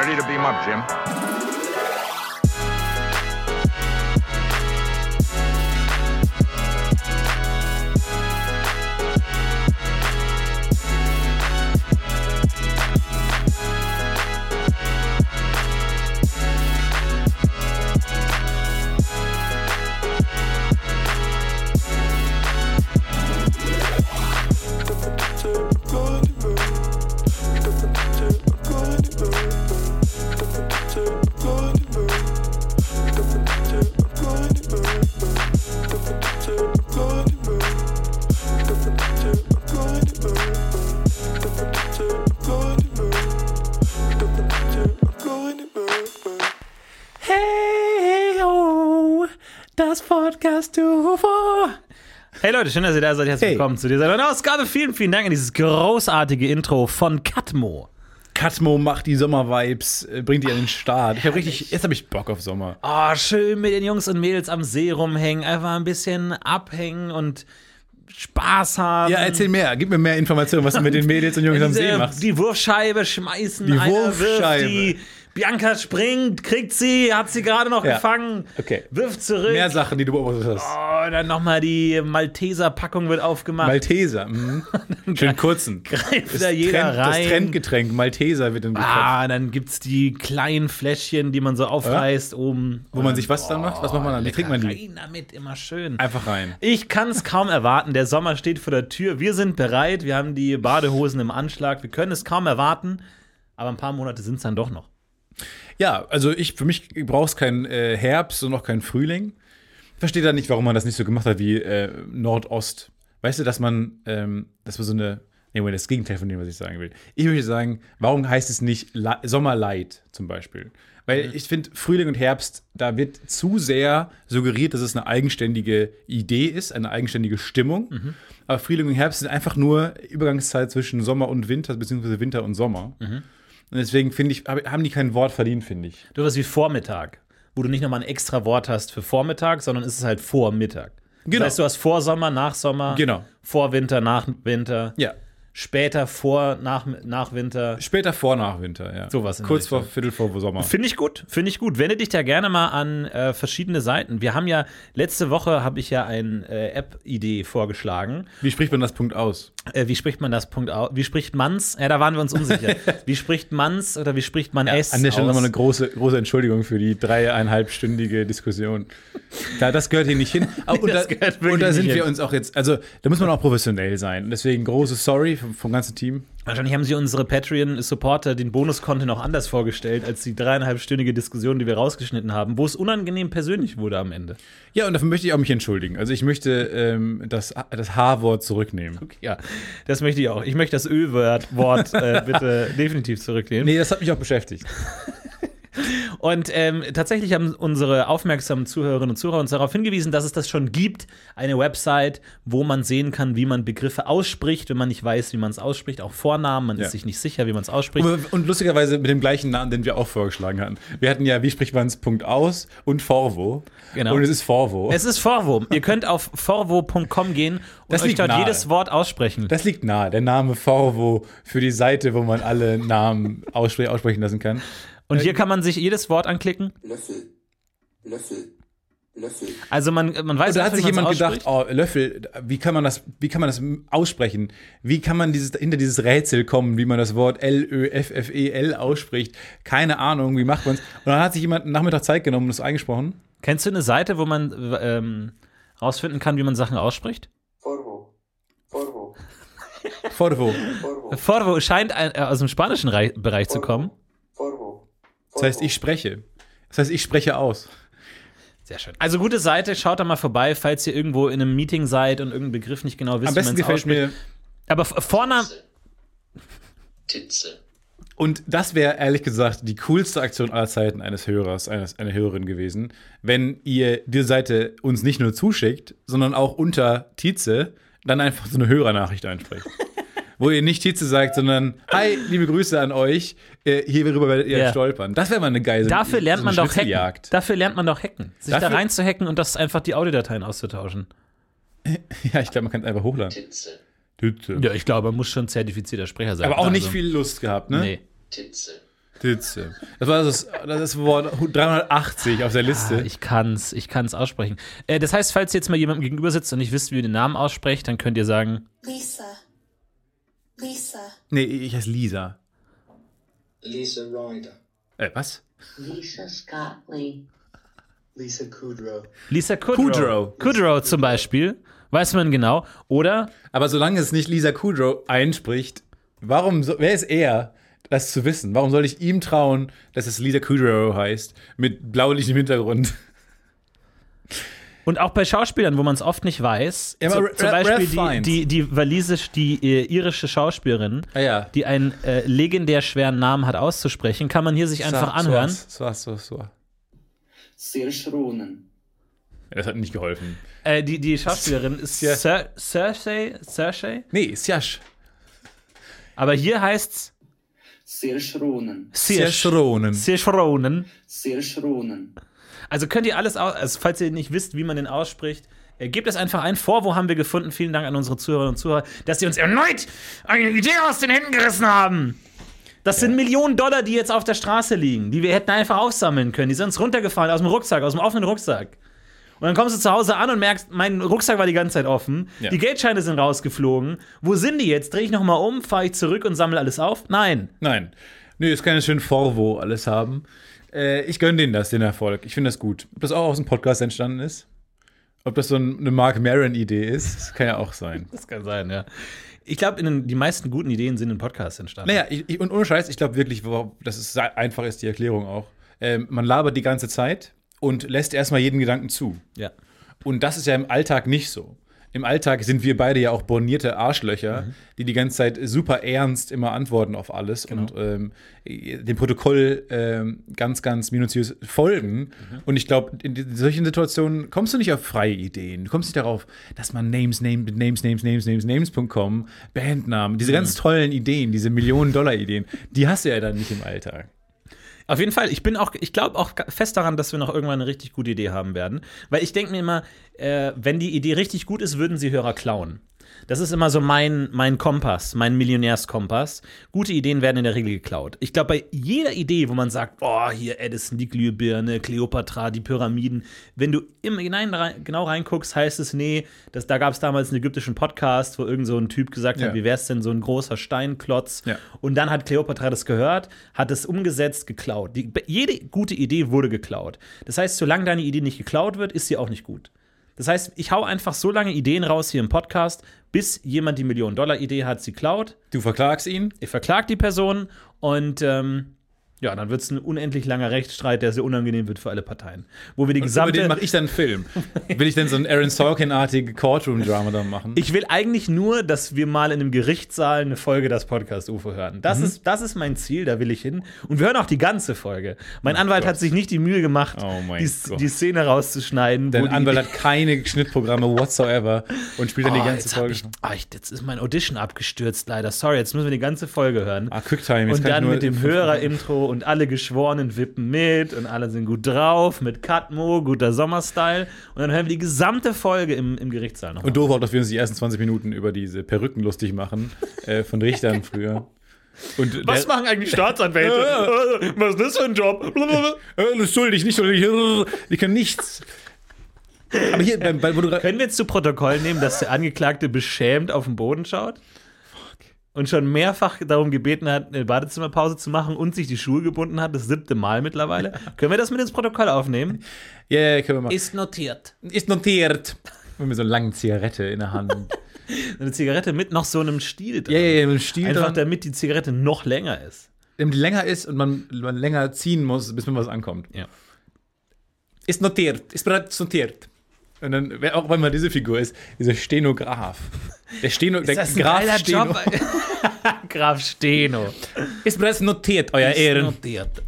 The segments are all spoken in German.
Ready to beam up, Jim? Hey Leute, schön, dass ihr da seid. Herzlich Hey. willkommen zu dieser neuen Ausgabe. Vielen, vielen Dank an dieses großartige Intro von Katmo. Katmo macht die Sommervibes, äh, bringt die an den Start. Ich habe richtig, jetzt habe ich Bock auf Sommer. Oh, schön mit den Jungs und Mädels am See rumhängen, einfach ein bisschen abhängen und Spaß haben. Ja, erzähl mehr, gib mir mehr Informationen, was du mit den Mädels und Jungs am See machst. Die Wurfscheibe schmeißen. Die Wurfscheibe. Die. Bianca springt, kriegt sie, hat sie gerade noch Ja. gefangen. Okay. Wirft zurück. Mehr Sachen, die du beobachtet hast. Oh, dann nochmal die Malteser-Packung wird aufgemacht. Malteser, mhm. schön kurzen. Greift da jeder Trend, das rein. Trendgetränk Malteser wird dann gekauft. Ah, dann gibt's die kleinen Fläschchen, die man so aufreißt oben. Wo man sich was dann macht? Was macht man dann? Wie trinkt man die? Rein damit, immer schön. Einfach rein. Ich kann es kaum erwarten. Der Sommer steht vor der Tür. Wir sind bereit. Wir haben die Badehosen im Anschlag. Wir können es kaum erwarten. Aber ein paar Monate sind es dann doch noch. Ja, also ich, für mich braucht es keinen äh, Herbst und auch keinen Frühling. Ich verstehe da nicht, warum man das nicht so gemacht hat wie äh, Nordost. Weißt du, dass man, ähm, das war so eine, nee, das Gegenteil von dem, was ich sagen will. Ich möchte sagen, warum heißt es nicht La Sommerlight zum Beispiel? Weil ich finde, Frühling und Herbst, da wird zu sehr suggeriert, dass es eine eigenständige Idee ist, eine eigenständige Stimmung. Aber Frühling und Herbst sind einfach nur Übergangszeit zwischen Sommer und Winter, beziehungsweise Winter und Sommer. Und deswegen finde ich, hab- haben die kein Wort verdient, finde ich. Du was wie Vormittag, wo du nicht nochmal ein extra Wort hast für Vormittag, sondern es ist halt Vormittag. Genau. Das heißt, du hast Vorsommer, Nachsommer, Genau. Vorwinter, Nachwinter, Ja. später, vor, nach, Nachwinter. Später vor nach Winter, ja. Sowas Kurz vor. Viertel vor Sommer. Finde ich gut, finde ich gut. Wende dich da gerne mal an äh, verschiedene Seiten. Wir haben ja, letzte Woche habe ich ja eine äh, App-Idee vorgeschlagen. Wie spricht man das Punkt aus? Äh, wie spricht man das Punkt aus? Wie spricht man's? Ja, da waren wir uns unsicher. wie spricht man's oder wie spricht man es? An der Stelle nochmal eine große, große Entschuldigung für die dreieinhalbstündige Diskussion. Da, das gehört hier nicht hin. Aber- und, da, und da sind wir hin. uns auch jetzt, also da muss man auch professionell sein. Deswegen großes Sorry vom, vom ganzen Team. Wahrscheinlich haben sie unsere Patreon-Supporter den Bonus-Content auch anders vorgestellt, als die dreieinhalbstündige Diskussion, die wir rausgeschnitten haben, wo es unangenehm persönlich wurde am Ende. Ja, und dafür möchte ich auch mich entschuldigen. Also ich möchte ähm, das, das H-Wort zurücknehmen. Ja, das möchte ich auch. Ich möchte das Ö-Wort Wort, äh, bitte definitiv zurücknehmen. Nee, das hat mich auch beschäftigt. Und ähm, tatsächlich haben unsere aufmerksamen Zuhörerinnen und Zuhörer uns darauf hingewiesen, dass es das schon gibt. Eine Website, wo man sehen kann, wie man Begriffe ausspricht, wenn man nicht weiß, wie man es ausspricht. Auch Vornamen, man Ja. ist sich nicht sicher, wie man es ausspricht. Und, und lustigerweise mit dem gleichen Namen, den wir auch vorgeschlagen hatten. Wir hatten ja, wie spricht man es Punkt aus und Forvo. Genau. Und es ist Forvo. Es ist Forvo. Ihr könnt auf forvo.com gehen und Das euch dort nahe. jedes Wort aussprechen. Das liegt nahe. Der Name Forvo für die Seite, wo man alle Namen ausspre aussprechen lassen kann. Und hier kann man sich jedes Wort anklicken. Löffel, Löffel, Löffel. Also man, man weiß Und da hat sich jemand gedacht, oh, Löffel, wie kann man das, wie kann man das aussprechen? Wie kann man dieses, hinter dieses Rätsel kommen, wie man das Wort L-Ö-F-F-E-L ausspricht? Keine Ahnung, wie macht man es? Und dann hat sich jemand einen Nachmittag Zeit genommen und das eingesprochen. Kennst du eine Seite, wo man ähm, rausfinden kann, wie man Sachen ausspricht? Forvo, Forvo, Forvo. Forvo, Forvo scheint ein, äh, aus dem spanischen Rei Bereich zu kommen. Das heißt, ich spreche. Das heißt, ich spreche aus. Sehr schön. Also gute Seite, schaut da mal vorbei, falls ihr irgendwo in einem Meeting seid und irgendeinen Begriff nicht genau wisst, Am besten wie man es gefällt mir, Aber Vorname, Titze. Und das wäre ehrlich gesagt die coolste Aktion aller Zeiten eines Hörers, eines, einer Hörerin gewesen, wenn ihr diese Seite uns nicht nur zuschickt, sondern auch unter Tietze dann einfach so eine Hörernachricht einsprecht. Wo ihr nicht Tietze sagt, sondern Hi, liebe Grüße an euch, äh, hierüber werdet ihr Ja. stolpern. Das wäre mal eine geile dafür lernt so man doch hacken. Dafür lernt man doch hacken. Sich da Dafür- rein zu hacken und das einfach die Audiodateien auszutauschen. Ja, ich glaube, man kann es einfach hochladen. Titze, Tietze. Ja, ich glaube, man muss schon zertifizierter Sprecher sein. Aber auch nicht Also, viel Lust gehabt, ne? Nee. Titze, Ditze. Das war das, das ist Wort 380 auf der Liste. Ah, ich kann's, ich kann's aussprechen. Äh, das heißt, falls ihr jetzt mal jemandem gegenüber sitzt und nicht wisst, wie ihr den Namen aussprecht, dann könnt ihr sagen, Lisa. Lisa. nee, ich heiße Lisa. Lisa Ryder. Äh, was? Lisa Scott Lee. Lisa Kudrow. Lisa Kudrow. Kudrow. Kudrow zum Beispiel, weiß man genau. Oder Aber solange es nicht Lisa Kudrow einspricht, warum, so, wer ist er, das zu wissen? Warum soll ich ihm trauen, dass es Lisa Kudrow heißt, mit blaulichem Hintergrund? Und auch bei Schauspielern, wo man es oft nicht weiß, Ja, zu, zum Beispiel die, die, die walisisch, die äh, irische Schauspielerin, Ah ja. die einen äh, legendär schweren Namen hat auszusprechen, kann man hier sich einfach anhören. So, so, so, so. Saoirse Ronan. Ja, das hat nicht geholfen. Äh, die, die Schauspielerin ist Ja. Cer- Cersei, Cersei, Nee, Sjasch. aber hier heißt's Saoirse Ronan. Saoirse Ronan. Also könnt ihr alles, aus, also falls ihr nicht wisst, wie man den ausspricht, äh, gebt es einfach ein. vor. Wo haben wir gefunden? Vielen Dank an unsere Zuhörerinnen und Zuhörer, dass sie uns erneut eine Idee aus den Händen gerissen haben. Das sind Millionen Dollar, die jetzt auf der Straße liegen, die wir hätten einfach aufsammeln können. Die sind uns runtergefallen aus dem Rucksack, aus dem offenen Rucksack. Und dann kommst du zu Hause an und merkst, mein Rucksack war die ganze Zeit offen. Ja. Die Geldscheine sind rausgeflogen. Wo sind die jetzt? Drehe ich nochmal um, fahre ich zurück und sammle alles auf? Nein. Nein. Nö, es kann ja schön Vorwo alles haben. Äh, ich gönne denen das, den Erfolg. Ich finde das gut. Ob das auch aus dem Podcast entstanden ist? Ob das so ein- eine Mark Maron-Idee ist? Das kann ja auch sein. Das kann sein, ja. Ich glaube, die meisten guten Ideen sind in Podcasts entstanden. Naja, ich, ich, und ohne Scheiß, ich glaube wirklich, das ist einfach ist die Erklärung auch. Ähm, man labert die ganze Zeit und lässt erstmal jeden Gedanken zu. Ja. Und das ist ja im Alltag nicht so. Im Alltag sind wir beide ja auch bornierte Arschlöcher, die die ganze Zeit super ernst immer antworten auf alles und ähm, dem Protokoll ähm, ganz, ganz minutiös folgen. Und ich glaube, in solchen Situationen kommst du nicht auf freie Ideen. Du kommst nicht darauf, dass man Names, Names, Names, Names, Names, Names, Names.com, Bandnamen, diese ganz tollen Ideen, diese Millionen-Dollar-Ideen, die hast du ja dann nicht im Alltag. Auf jeden Fall, ich bin auch, ich glaube auch fest daran, dass wir noch irgendwann eine richtig gute Idee haben werden. Weil ich denke mir immer, äh, wenn die Idee richtig gut ist, würden sie Hörer klauen. Das ist immer so mein, mein Kompass, mein Millionärskompass. Gute Ideen werden in der Regel geklaut. Ich glaube, bei jeder Idee, wo man sagt, oh, hier Edison, die Glühbirne, Kleopatra, die Pyramiden, wenn du immer hinein, genau reinguckst, heißt es, nee, das, da gab es damals einen ägyptischen Podcast, wo irgend so ein Typ gesagt Ja. hat, wie wär's denn so ein großer Steinklotz? Ja. Und dann hat Kleopatra das gehört, hat es umgesetzt, geklaut. Die, jede gute Idee wurde geklaut. Das heißt, solange deine Idee nicht geklaut wird, ist sie auch nicht gut. Das heißt, ich hau einfach so lange Ideen raus hier im Podcast, bis jemand die Million-Dollar-Idee hat, sie klaut. Du verklagst ihn, Ich verklag die Person und ähm, ja, dann wird es ein unendlich langer Rechtsstreit, der sehr unangenehm wird für alle Parteien. Wo wir die und über gesamte. den mache ich dann einen Film. Will ich denn so ein Aaron Sorkin-artige Courtroom-Drama dann machen? Ich will eigentlich nur, dass wir mal in einem Gerichtssaal eine Folge das Podcast UFO hören. Das, ist, das ist mein Ziel, da will ich hin. Und wir hören auch die ganze Folge. Mein Anwalt hat sich nicht die Mühe gemacht, Oh die, Gott. die Szene rauszuschneiden. Dein die- Anwalt hat keine Schnittprogramme whatsoever und spielt dann die Oh, ganze jetzt, Folge. ich, oh, ich, jetzt ist mein Audition abgestürzt, leider. Sorry, jetzt müssen wir die ganze Folge hören. Ah, Quicktime. jetzt und dann mit dem Hörer-Intro und alle Geschworenen wippen mit und alle sind gut drauf mit Katmo, guter Sommerstyle. Und dann hören wir die gesamte Folge im, im Gerichtssaal noch. Und doof auch, dass wir uns die ersten 20 Minuten über diese Perücken lustig machen äh, von Richtern früher. Und Was machen eigentlich Staatsanwälte? Äh, Was ist das für ein Job? Äh, das ist schuldig, nicht schuldig. Die können nichts. Aber hier, bei, bei, wo du gra- Können wir jetzt zu Protokoll nehmen, dass der Angeklagte beschämt auf den Boden schaut? Und schon mehrfach darum gebeten hat, eine Badezimmerpause zu machen und sich die Schuhe gebunden hat, das siebte Mal mittlerweile. Können wir das mit ins Protokoll aufnehmen? Ja, ja, können wir machen. Ist notiert. Ist notiert. Mit so einer langen Zigarette in der Hand. Eine Zigarette mit noch so einem Stiel drin. ja, ja, ja, mit dem Stiel Einfach dran, damit die Zigarette noch länger ist. damit die länger ist und man, man länger ziehen muss, bis man was ankommt. Ja. Ist notiert, ist bereits notiert. Und dann, wer auch immer diese Figur ist, dieser Stenograf. Der Steno, der Graf Steno. Graf Steno. Ist bereits notiert, euer Ehren. Notiert.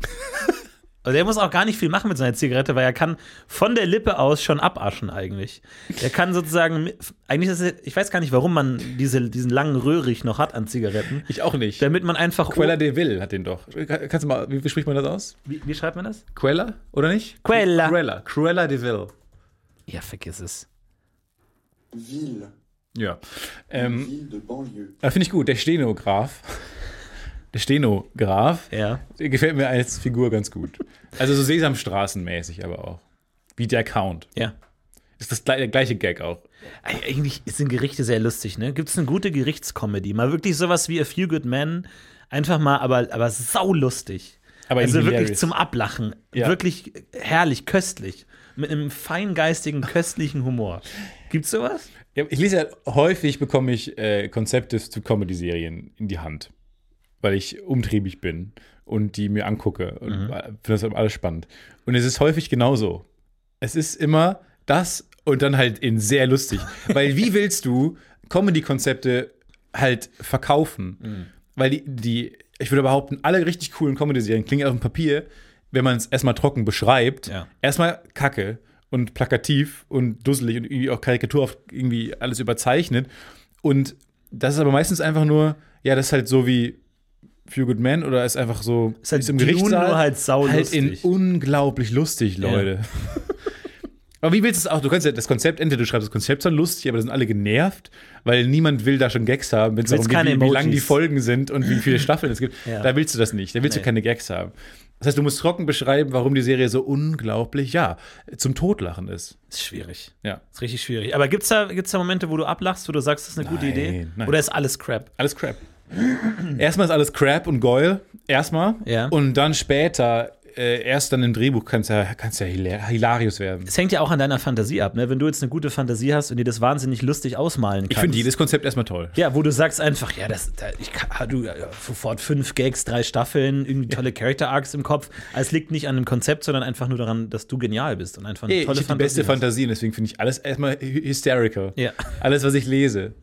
Also der muss auch gar nicht viel machen mit seiner Zigarette, weil er kann von der Lippe aus schon abaschen eigentlich. Er kann sozusagen, eigentlich ist es, ich weiß gar nicht, warum man diese, diesen langen Röhrig noch hat an Zigaretten, Ich auch nicht. damit man einfach, Quella de Vil hat den doch. Kannst du mal, wie, wie spricht man das aus? wie, wie schreibt man das? Quella, oder nicht? Quella. Quella. Cruella de Vil. Ja, vergiss es. Ville. Ja. Ähm, Ville de banlieue. da finde ich gut, der Stenograf. der Stenograf, Ja. der gefällt mir als Figur ganz gut. Also so Sesamstraßenmäßig aber auch. Wie der Count. Ja. Ist das der gleiche Gag auch. Eig- Eigentlich sind Gerichte sehr lustig, ne? Gibt es eine gute Gerichtscomedy? Mal wirklich sowas wie A Few Good Men. Einfach mal, aber, aber saulustig. Aber also wirklich hilarious. zum Ablachen. Ja. Wirklich herrlich, köstlich. Mit einem feingeistigen, köstlichen Humor. Gibt's sowas? Ja, ich lese ja häufig, bekomme ich äh, Konzepte zu Comedy-Serien in die Hand, weil ich umtriebig bin und die mir angucke und finde das alles spannend. Und es ist häufig genauso. Es ist immer das und dann halt in sehr lustig. weil wie willst du Comedy-Konzepte halt verkaufen? Weil die, die, ich würde behaupten, alle richtig coolen Comedy-Serien klingen auf dem Papier, wenn man es erstmal trocken beschreibt, Ja. erstmal kacke und plakativ und dusselig und irgendwie auch karikaturhaft irgendwie alles überzeichnet. Und das ist aber meistens einfach nur, ja, das ist halt so wie Few Good Men oder ist einfach so Ist halt es im Gerichtssaal. nur halt saulustig. Halt in unglaublich lustig, Leute. aber wie willst du es auch? Du kannst ja das Konzept, entweder du schreibst das Konzept schon lustig, aber da sind alle genervt, weil niemand will da schon Gags haben, wenn es darum geht, wie, wie lang die. Folgen sind und wie viele Staffeln es gibt. Ja. Da willst du das nicht. Da willst Nee. du keine Gags haben. Das heißt, du musst trocken beschreiben, warum die Serie so unglaublich, ja, zum Totlachen ist. Ist schwierig. Ja. Ist richtig schwierig. Aber gibt's da, gibt's da Momente, wo du ablachst, wo du sagst, das ist eine gute Nein, Idee? nein. Oder ist alles Crap? Alles Crap. Erstmal ist alles Crap und Goyle. Erstmal. Ja. Und dann später, äh, erst dann im Drehbuch, kann es ja, kann's ja hila- hilarious werden. Es hängt ja auch an deiner Fantasie ab, ne? Wenn du jetzt eine gute Fantasie hast und dir das wahnsinnig lustig ausmalen kannst. Ich finde jedes Konzept erstmal toll. Ja, wo du sagst einfach, ja, das, da, ich kann, du ja, sofort fünf Gags, drei Staffeln, irgendwie tolle Character Arcs im Kopf. Also es liegt nicht an dem Konzept, sondern einfach nur daran, dass du genial bist und einfach eine Ey, ich tolle habe die beste hast. Fantasie, und deswegen finde ich alles erstmal hy- hysterical. Ja. Alles, was ich lese.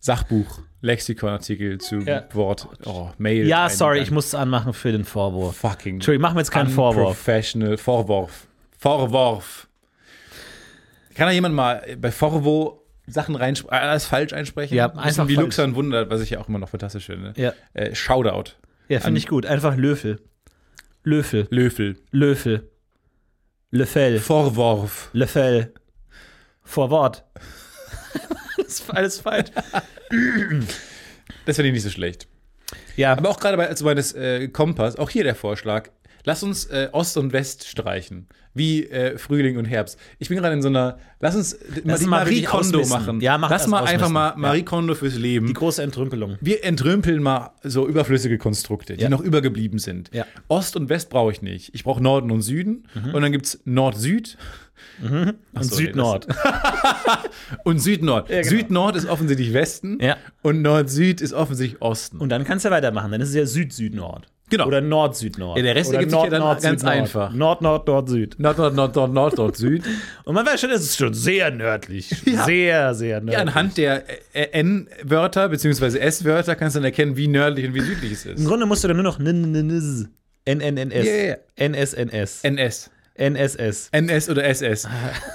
Sachbuch, Lexikonartikel zu Ja. Wort, oh, Mail. Ja, sorry, ich muss es anmachen für den Vorwurf. Fucking. Entschuldigung, mach mir jetzt keinen Vorwurf. Professional. Vorwurf. Vorwurf. Kann da jemand mal bei Vorwo Sachen reinsprechen, alles falsch einsprechen? Ja, Ein bisschen einfach wie falsch. Luxan wundert, was ich ja auch immer noch fantastisch finde. Ja, Äh, Shoutout. ja finde ich gut. Einfach Löffel. Löffel. Löffel. Löffel. Löffel. Vorwurf. Löffel. Vorwort. alles, alles falsch. Das finde ich nicht so schlecht. Ja, Aber auch gerade bei, also bei des äh, Kompass, auch hier der Vorschlag, lass uns äh, Ost und West streichen. Wie äh, Frühling und Herbst. Ich bin gerade in so einer, lass uns die mal Marie Kondo machen. Ja, mach lass das mal einfach mal Ja. Marie Kondo fürs Leben. die große Entrümpelung. Wir entrümpeln mal so überflüssige Konstrukte, die Ja. noch übergeblieben sind. Ja. Ost und West brauche ich nicht. Ich brauche Norden und Süden. Und dann gibt es Nord-Süd Und so, Süd-Nord. und Süd-Nord. Ja, genau. Süd-Nord ist offensichtlich Westen Ja. und Nord-Süd ist offensichtlich Osten. Und dann kannst du weitermachen. Dann ist es ja Süd-Süd-Nord. Genau. Oder Nord-Süd-Nord. Ja, der Rest ergibt sich ja dann Nord-Nord, ganz Süd-Nord. einfach. Nord, Nord, Nord, Nord, Nord, Nord, Süd. Und man weiß schon, es ist schon sehr nördlich. Ja. Sehr, sehr nördlich. Ja, anhand der äh, N-Wörter bzw. S-Wörter kannst du dann erkennen, wie nördlich und wie südlich es Im ist. Grunde musst du dann nur noch NNNS. NNNS. Ja, ja, ja. NSNS. NS. NSS. NS oder SS.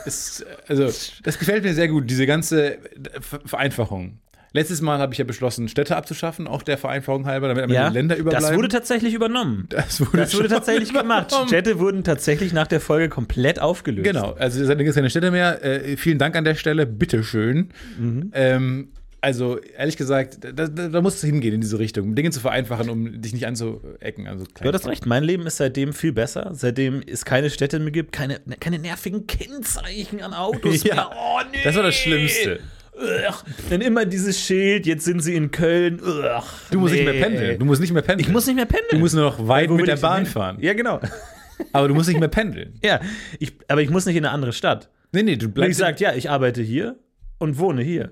Es, also, das gefällt mir sehr gut, diese ganze Ver- Vereinfachung. Letztes Mal habe ich ja beschlossen, Städte abzuschaffen, auch der Vereinfachung halber, damit Ja, Länder überbleiben. das wurde tatsächlich übernommen. das wurde, Das wurde tatsächlich gemacht. Städte wurden tatsächlich nach der Folge komplett aufgelöst. Genau, also es sind keine Städte mehr. Äh, vielen Dank an der Stelle, bitteschön. Mhm. Ähm, also, ehrlich gesagt, da, da, da muss es hingehen in diese Richtung, Dinge zu vereinfachen, um dich nicht anzuecken. Also Du hattest recht, mein Leben ist seitdem viel besser. Seitdem es keine Städte mehr gibt, keine, keine nervigen Kennzeichen an Autos Ja, mehr. Oh, nee. Das war das Schlimmste. Ugh. Dann immer dieses Schild, jetzt sind sie in Köln. Ugh. Du musst nicht Nee, mehr pendeln. Du musst nicht mehr pendeln. Ich muss nicht mehr pendeln. Du musst nur noch weit Wo mit der ich Bahn fahren. Ja, genau. Aber du musst nicht mehr pendeln. Ja, ich, aber ich muss nicht in eine andere Stadt. Nee, nee, du Wenn ich bleibst. sage, ja, ich arbeite hier und wohne hier.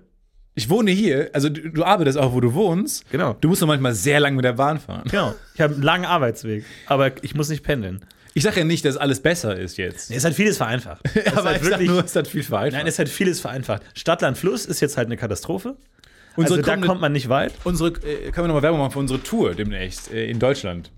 Ich wohne hier, also du, du arbeitest auch, wo du wohnst. Genau. Du musst nur manchmal sehr lang mit der Bahn fahren. Genau. Ich habe einen langen Arbeitsweg, aber ich muss nicht pendeln. Ich sage ja nicht, dass alles besser ist jetzt. Es hat vieles vereinfacht. Es aber halt ich sag nur, es hat viel vereinfacht. Nein, es hat vieles vereinfacht. Stadt, Land, Fluss ist jetzt halt eine Katastrophe. Unsere also da kommende- kommt man nicht weit. unsere, äh, können wir nochmal Werbung machen für unsere Tour demnächst äh, in Deutschland.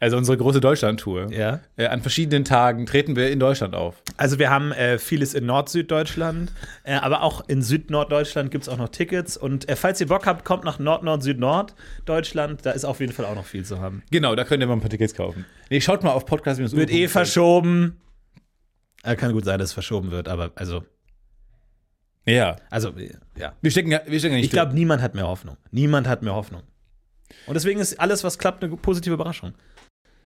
Also unsere große Deutschland-Tour. Ja. Äh, an verschiedenen Tagen treten wir in Deutschland auf. Also wir haben äh, vieles in Nord-Süddeutschland, äh, aber auch in Süd-Norddeutschland gibt es auch noch Tickets. Und äh, falls ihr Bock habt, kommt nach Nord-Nord-Süd-Nord-Deutschland. Da ist auf jeden Fall auch noch viel zu haben. Genau, da könnt ihr mal ein paar Tickets kaufen. Nee, schaut mal auf podcast Wird eh verschoben. Äh, kann gut sein, dass es verschoben wird, aber also, Ja. also äh, ja. Wir stecken ja, wir stecken ja nicht Ich glaube, niemand hat mehr Hoffnung. Niemand hat mehr Hoffnung. Und deswegen ist alles, was klappt, eine positive Überraschung.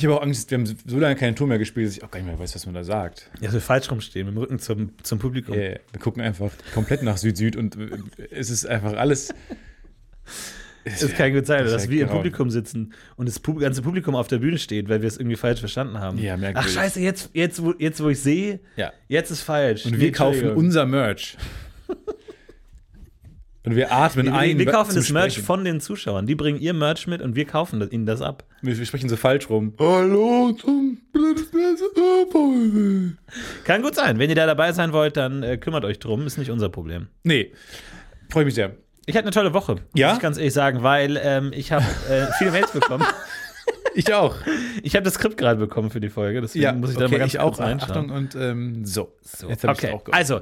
Ich habe auch Angst, wir haben so lange keinen Ton mehr gespielt, dass ich auch gar nicht mehr weiß, was man da sagt. Ja, wir falsch rumstehen, mit dem Rücken zum, zum Publikum. Äh, wir gucken einfach komplett nach Süd-Süd und äh, es ist einfach alles. Es kann gut sein, Das ist dass ja wir im grau. Publikum sitzen und das ganze Publikum auf der Bühne steht, weil wir es irgendwie falsch verstanden haben. Ja, merkwürdig. Ach scheiße, jetzt, jetzt, wo, jetzt wo ich sehe, Ja. jetzt ist falsch. Und Nee, wir kaufen unser Merch. Und wir atmen wir, ein. wir, kaufen das Merch Sprechen. von den Zuschauern. Die bringen ihr Merch mit und wir kaufen das, ihnen das ab. Wir, wir sprechen so falsch rum. Hallo zum Kann gut sein. Wenn ihr da dabei sein wollt, dann äh, kümmert euch drum. Ist nicht unser Problem. Nee, freue mich sehr. Ich hatte eine tolle Woche, Ja? muss ich ganz ehrlich sagen, weil ähm, ich habe äh, viele Mails bekommen. Ich auch. Ich habe das Skript gerade bekommen für die Folge, deswegen muss ich da mal ganz ich kurz auch. reinschauen. Achtung und ähm, so. Jetzt hab ich's Okay, auch also,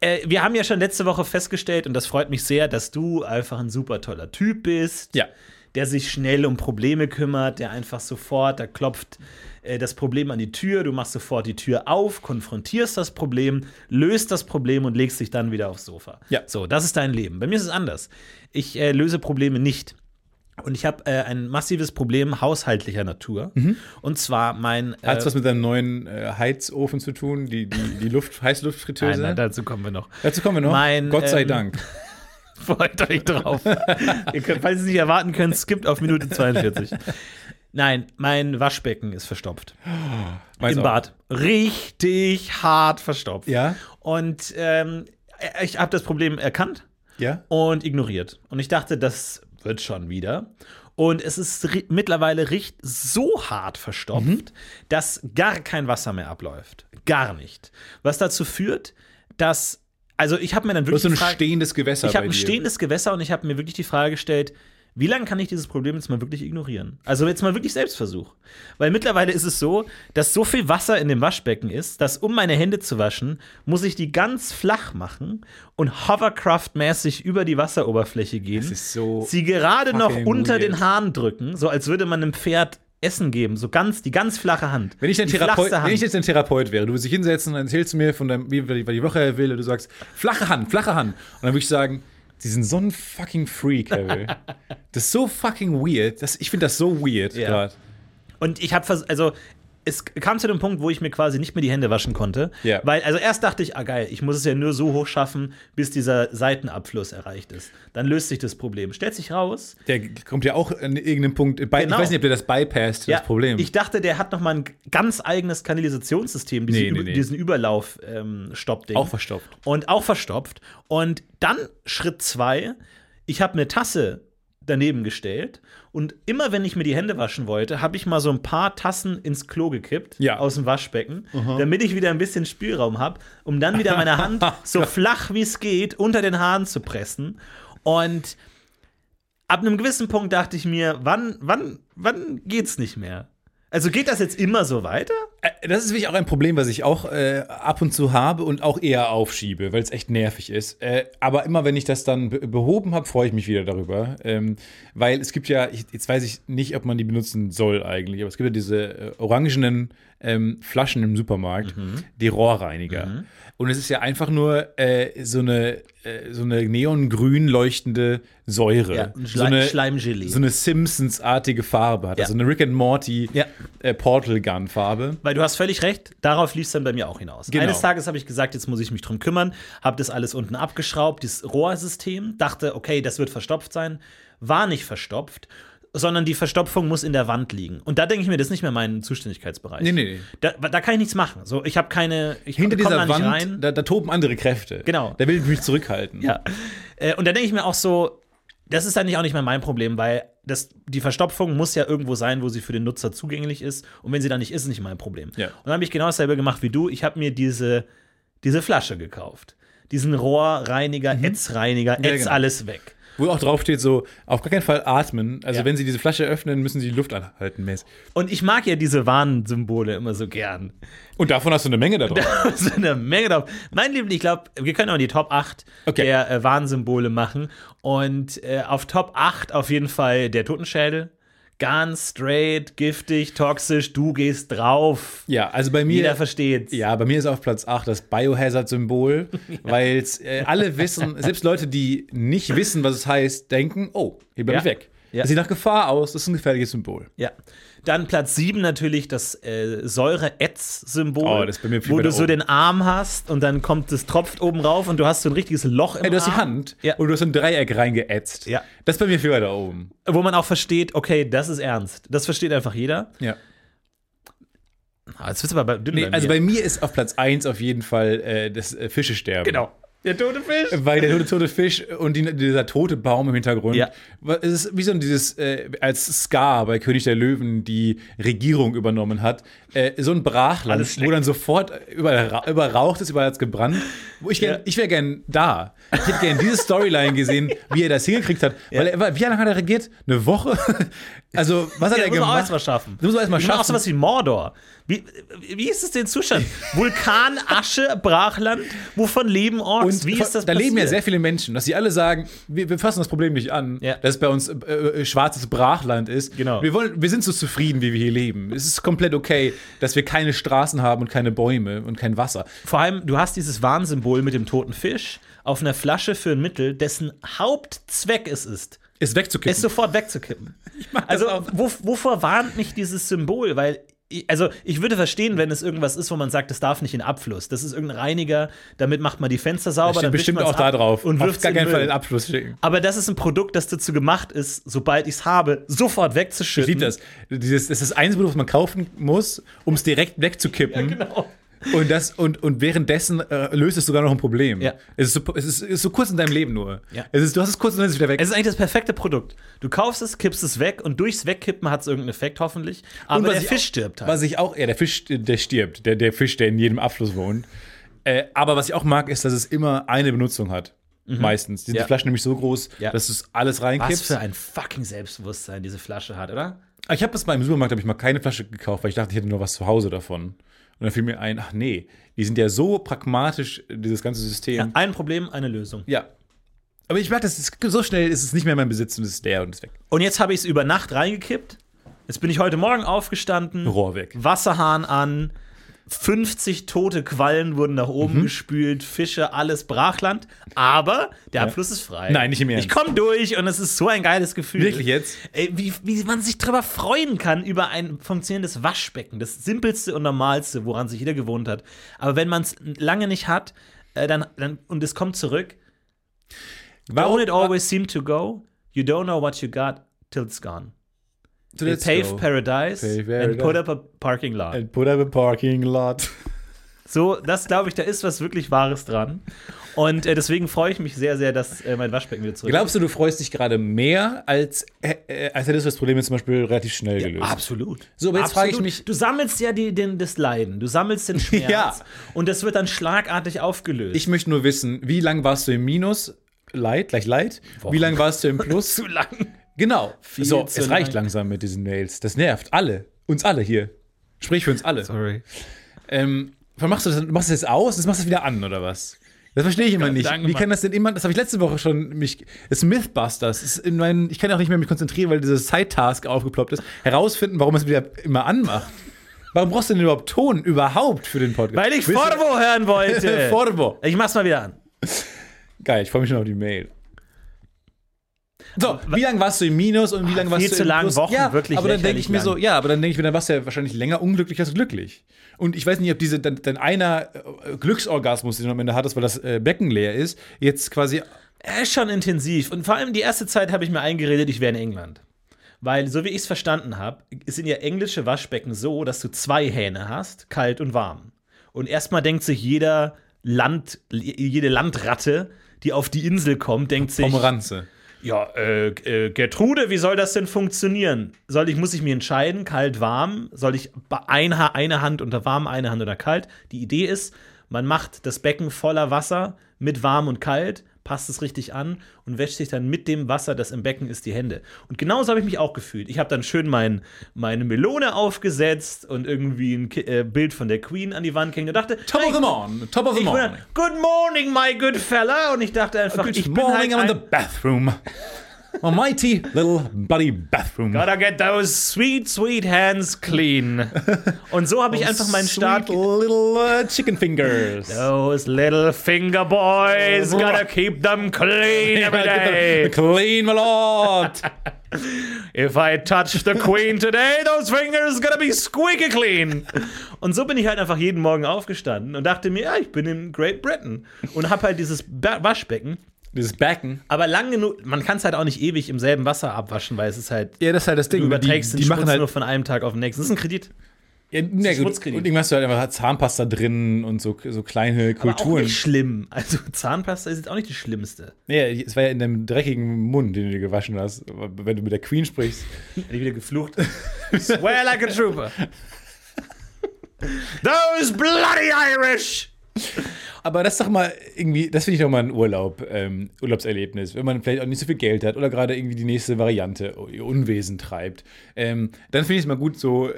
äh, wir haben ja schon letzte Woche festgestellt, und das freut mich sehr, dass du einfach ein super toller Typ bist, Ja. der sich schnell um Probleme kümmert, der einfach sofort, da klopft äh, das Problem an die Tür, du machst sofort die Tür auf, konfrontierst das Problem, löst das Problem und legst dich dann wieder aufs Sofa. Ja. So, das ist dein Leben. Bei mir ist es anders. Ich äh, löse Probleme nicht. Und ich habe äh, ein massives Problem haushaltlicher Natur. Und zwar mein. Äh, Hat es was mit deinem neuen äh, Heizofen zu tun? Die, die, die Luft, Heißluftfritteuse? nein, nein, dazu kommen wir noch. Dazu kommen wir noch. Mein, Gott sei ähm, Dank. Freut euch drauf. Ihr könnt, falls ihr es nicht erwarten könnt, skippt auf Minute 42. Nein, mein Waschbecken ist verstopft. Meins Im auch. Bad. Richtig hart verstopft. Ja? Und ähm, ich habe das Problem erkannt Ja? und ignoriert. Und ich dachte, das wird schon wieder. Und es ist mittlerweile richt so hart verstopft, Mhm. dass gar kein Wasser mehr abläuft. Gar nicht. Was dazu führt, dass. Also, ich habe mir dann Du hast wirklich. so ein stehendes Gewässer ich habe ein stehendes Gewässer und ich habe mir wirklich die Frage gestellt, wie lange kann ich dieses Problem jetzt mal wirklich ignorieren? Also jetzt mal wirklich Selbstversuch. Weil mittlerweile ist es so, dass so viel Wasser in dem Waschbecken ist, dass um meine Hände zu waschen, muss ich die ganz flach machen und Hovercraft-mäßig über die Wasseroberfläche gehen. Das ist so sie gerade noch unter weird. den Haaren drücken, so als würde man einem Pferd Essen geben, so ganz, die ganz flache Hand. Wenn ich, die Therapeut, flachste wenn Hand. ich jetzt ein Therapeut wäre, du würdest dich hinsetzen und dann erzählst du mir von deinem, wie, wie die Woche will, und du sagst, flache Hand, flache Hand. Und dann würde ich sagen, sie sind so ein fucking Freak, Harry. das ist so fucking weird. Das, ich finde das so weird Ja. gerade. Und ich habe also es kam zu dem Punkt, wo ich mir quasi nicht mehr die Hände waschen konnte. Ja. Weil, also erst dachte ich, ah geil, ich muss es ja nur so hoch schaffen, bis dieser Seitenabfluss erreicht ist. Dann löst sich das Problem. Stellt sich raus, Der kommt ja auch an irgendeinem Punkt. Bei, Genau. Ich weiß nicht, ob der das bypasst, das Problem. Ich dachte, der hat noch mal ein ganz eigenes Kanalisationssystem, diesen, Nee, nee, nee. diesen Überlauf-Stoppding. auch verstopft. und auch verstopft. Und dann Schritt zwei, ich habe eine Tasse daneben gestellt und immer wenn ich mir die Hände waschen wollte, habe ich mal so ein paar Tassen ins Klo gekippt Ja. aus dem Waschbecken, damit ich wieder ein bisschen Spielraum habe, um dann wieder meine Hand so flach wie es geht unter den Haaren zu pressen. Und ab einem gewissen Punkt dachte ich mir, wann, wann, wann geht's nicht mehr? Also geht das jetzt immer so weiter? Äh, Das ist wirklich auch ein Problem, was ich auch äh, ab und zu habe und auch eher aufschiebe, weil es echt nervig ist. Äh, aber immer wenn ich das dann be behoben habe, freue ich mich wieder darüber. Ähm, weil es gibt ja, ich, jetzt weiß ich nicht, ob man die benutzen soll eigentlich, aber es gibt ja diese äh, orangenen ähm, Flaschen im Supermarkt, die Rohrreiniger. Und es ist ja einfach nur äh, so eine, äh, so eine neongrün leuchtende Säure. Ja, ein so eine, Schleimgelee. So eine Simpsons-artige Farbe hat. Ja. Also eine Rick and Morty Ja. Portal Gun Farbe. Weil du hast völlig recht, darauf lief es dann bei mir auch hinaus. Genau. Eines Tages habe ich gesagt, jetzt muss ich mich drum kümmern, habe das alles unten abgeschraubt, dieses Rohrsystem, dachte, okay, das wird verstopft sein, war nicht verstopft, sondern die Verstopfung muss in der Wand liegen. Und da denke ich mir, das ist nicht mehr mein Zuständigkeitsbereich. Nee, nee, nee. Da, da kann ich nichts machen. So, ich habe keine, ich Hinter dieser da nicht Wand, rein. da, da toben andere Kräfte. Genau. Da will ich mich zurückhalten. Ja. Äh, und da denke ich mir auch so, das ist dann nicht auch nicht mehr mein Problem, weil das, die Verstopfung muss ja irgendwo sein, wo sie für den Nutzer zugänglich ist. Und wenn sie da nicht ist, ist nicht mein Problem. Ja. Und dann habe ich genau dasselbe gemacht wie du. Ich habe mir diese, diese Flasche gekauft. Diesen Rohrreiniger, Ätzreiniger, Mhm. Ja, Ätz genau. alles weg. Wo auch drauf steht so, auf gar keinen Fall atmen. Also Ja. wenn Sie diese Flasche öffnen, müssen Sie die Luft anhalten. mäßig. Und ich mag ja diese Warnsymbole immer so gern. Und davon hast du eine Menge da drauf. so eine Menge drauf. Mein Liebling, ich glaube, wir können auch die Top 8 Okay. der äh, Warnsymbole machen. Und äh, auf Top 8 auf jeden Fall der Totenschädel. Ganz straight, giftig, toxisch, du gehst drauf. Ja, also bei mir. Jeder versteht's. Ja, bei mir ist auf Platz 8 das Biohazard-Symbol, weil äh, alle wissen, selbst Leute, die nicht wissen, was es heißt, denken, oh, hier bleib Ja. ich weg. Ja. Das sieht nach Gefahr aus, das ist ein gefährliches Symbol. Ja. Dann Platz 7 natürlich das äh, Säure-Ätz-Symbol. Oh, Wo du so oben. den Arm hast und dann kommt das tropft oben rauf und du hast so ein richtiges Loch im Ey, du hast die. Hand Ja. und du hast ein Dreieck reingeätzt. Ja. Das ist bei mir viel weiter oben. Wo man auch versteht, okay, das ist ernst. Das versteht einfach jeder. Ja. Ah, Jetzt du aber bei, Nee, bei also bei mir ist auf Platz 1 auf jeden Fall äh, das äh, Fischesterben. Genau. Der tote Fisch. Weil der tote, tote Fisch und die, dieser tote Baum im Hintergrund. Ja. Es ist wie so ein dieses, äh, als Scar bei König der Löwen die Regierung übernommen hat, äh, so ein Brachland, wo dann sofort überall, ra- überall raucht ist, überall hat's gebrannt. Wo ich, gern, Ja. ich wäre gern da. Ich hätte gern diese Storyline gesehen, wie er das hingekriegt hat. Weil er, wie lange hat er regiert? Eine Woche? Also, was hat Ja, er muss man auch gemacht? erstmal schaffen. Das muss man erstmal schaffen. Auch sowas wie Mordor. Wie, wie ist es denn Zustand? Vulkan, Asche, Brachland, wovon leben Orks? Und wie ist das da leben ja passiert? sehr viele Menschen, dass sie alle sagen, wir, wir fassen das Problem nicht an, Ja. dass es bei uns äh, äh, schwarzes Brachland ist. Genau. Wir, wollen, wir sind so zufrieden, wie wir hier leben. Es ist komplett okay, dass wir keine Straßen haben und keine Bäume und kein Wasser. Vor allem, du hast dieses Warnsymbol mit dem toten Fisch auf einer Flasche für ein Mittel, dessen Hauptzweck es ist, Es wegzukippen. es sofort wegzukippen. Also, wo, wovor warnt mich dieses Symbol? Weil, also, ich würde verstehen, wenn es irgendwas ist, wo man sagt, das darf nicht in Abfluss. Das ist irgendein Reiniger, damit macht man die Fenster sauber. das steht bestimmt auch da drauf. Und wirft gar in keinen Fall Müll. den Abschluss schicken. Aber das ist ein Produkt, das dazu gemacht ist, sobald ich es habe, sofort Ich wegzuschütten. liebe das. Dieses, das ist das einzige, was man kaufen muss, um es direkt wegzukippen. Genau. Und, das, und, und währenddessen äh, löst es sogar noch ein Problem. Ja. Es, ist so, es, ist, ist so kurz in deinem Leben nur. Ja. Es ist, du hast es kurz und dann ist es wieder weg. Es ist eigentlich das perfekte Produkt. Du kaufst es, kippst es weg und durchs Wegkippen hat es irgendeinen Effekt hoffentlich. Aber was der Fisch auch- stirbt halt. Was ich auch, ja, der Fisch, der stirbt. Der, der Fisch, der in jedem Abfluss wohnt. Äh, aber was ich auch mag, ist, dass es immer eine Benutzung hat. Meistens. Die sind Mhm. Ja. die Flaschen nämlich so groß, Ja. dass du es alles Was reinkippst. für ein fucking Selbstbewusstsein diese Flasche hat, oder? Ich habe das mal im Supermarkt, habe ich mal keine Flasche gekauft, weil ich dachte, ich hätte nur was zu Hause davon. Und dann fiel mir ein, ach nee, die sind ja so pragmatisch, dieses ganze System. Ja, ein Problem, eine Lösung. Ja. Aber ich merke, das ist so schnell ist es nicht mehr in meinem Besitz und es ist der und es ist weg. Und jetzt habe ich es über Nacht reingekippt. Jetzt bin ich heute Morgen aufgestanden. Rohr weg. Wasserhahn an. 50 tote Quallen wurden nach oben Mhm. gespült, Fische, alles Brachland. Aber der Abfluss ist frei. Nein, nicht im Ernst. Ich komme durch und es ist so ein geiles Gefühl. Wirklich jetzt? Wie, wie man sich drüber freuen kann über ein funktionierendes Waschbecken. Das simpelste und normalste, woran sich jeder gewohnt hat. Aber wenn man es lange nicht hat, äh, dann, dann, und es kommt zurück, Don't it always seem to go? You don't know what you got till it's gone. So They pave paradise Pave and paradise. put up a parking lot. And put up a parking lot. So, das glaube ich, da ist was wirklich Wahres dran. Und äh, deswegen freue ich mich sehr, sehr, dass äh, mein Waschbecken wieder zurück Glaubst du, du freust dich gerade mehr, als, äh, äh, als hättest du das Problem jetzt zum Beispiel relativ schnell gelöst? Absolut. So, aber jetzt frage ich mich- Du sammelst ja die, den, das Leiden, du sammelst den Schmerz Ja. und das wird dann schlagartig aufgelöst. Ich möchte nur wissen, wie lange warst du im Minus? Leid, gleich Leid. Wie lange warst du im Plus? zu lang. Genau. so, zu es reicht lang. langsam mit diesen Mails. Das nervt alle. Uns alle hier. Sprich für uns alle. Sorry. Ähm, machst du das? Machst du das aus? Das machst du wieder an, oder was? Das verstehe ich immer nicht. danke, Wie kann das denn immer? Das habe ich letzte Woche schon mich. Das ist Mythbusters. Das ist in meinen, ich kann auch nicht mehr mich konzentrieren, weil dieses Side-Task aufgeploppt ist. Herausfinden, warum es wieder immer anmacht. Warum brauchst du denn überhaupt Ton überhaupt für den Podcast? Weil ich Forvo hören wollte. Forvo. Ich mach's mal wieder an. Geil, ich freue mich schon auf die Mail. So, wie lange warst du im Minus und wie lange warst viel du zu im Plus? Wochen, ja, wirklich aber dann denke ich mir so, lang. ja, aber dann denke ich mir, dann warst du ja wahrscheinlich länger unglücklich als glücklich. Und ich weiß nicht, ob diese dein, dein einer äh, Glücksorgasmus, den du am Ende hattest, weil das äh, Becken leer ist, jetzt quasi Er ist schon intensiv. Und vor allem die erste Zeit habe ich mir eingeredet, ich wäre in England. Weil, so wie ich es verstanden habe, sind ja englische Waschbecken so, dass du zwei Hähne hast, kalt und warm. Und erstmal denkt sich jeder Land, jede Landratte, die auf die Insel kommt, denkt sich, Pomeranze. Ja, äh, äh, Gertrude, wie soll das denn funktionieren? Soll ich, muss ich mir entscheiden, kalt, warm? Soll ich ba- ein Ha- eine Hand unter warm, eine Hand unter kalt? Die Idee ist, man macht das Becken voller Wasser mit warm und kalt, passt es richtig an und wäscht sich dann mit dem Wasser, das im Becken ist, die Hände. Und genauso habe ich mich auch gefühlt. Ich habe dann schön mein, meine Melone aufgesetzt und irgendwie ein Ki äh, Bild von der Queen an die Wand gehängt und dachte, Top of the morning. Top of the bin morning. dann, Good morning, my good fella. Und ich dachte einfach, Good ich bin morning, halt I'm in the bathroom. A mighty little buddy bathroom. Gotta get those sweet, sweet hands clean. Und so habe ich einfach meinen Start. Little uh, chicken fingers. Those little finger boys, gotta keep them clean every day. Clean, my lord. If I touch the queen today, those fingers gotta be squeaky clean. Und so bin ich halt einfach jeden Morgen aufgestanden und dachte mir, ja, ich bin in Great Britain und habe halt dieses Waschbecken. Dieses Backen. Aber lang genug, man kann es halt auch nicht ewig im selben Wasser abwaschen, weil es ist halt, Ja, das ist halt das Ding. du überträgst die, den die machen Schmutz halt nur von einem Tag auf den nächsten. Das ist ein Kredit. Ja, na gut. Und irgendwas hast du halt einfach Zahnpasta drin und so, so kleine Aber auch Kulturen. nicht schlimm. Also Zahnpasta ist jetzt auch nicht die schlimmste. Nee, es war ja in deinem dreckigen Mund, den du dir gewaschen hast, wenn du mit der Queen sprichst. Hätte ich wieder geflucht. Swear like a trooper. Those bloody Irish! Aber das ist doch mal irgendwie, das finde ich doch mal ein Urlaub, ähm, Urlaubserlebnis, wenn man vielleicht auch nicht so viel Geld hat oder gerade irgendwie die nächste Variante ihr Unwesen treibt. Ähm, dann finde ich es mal gut, so, äh,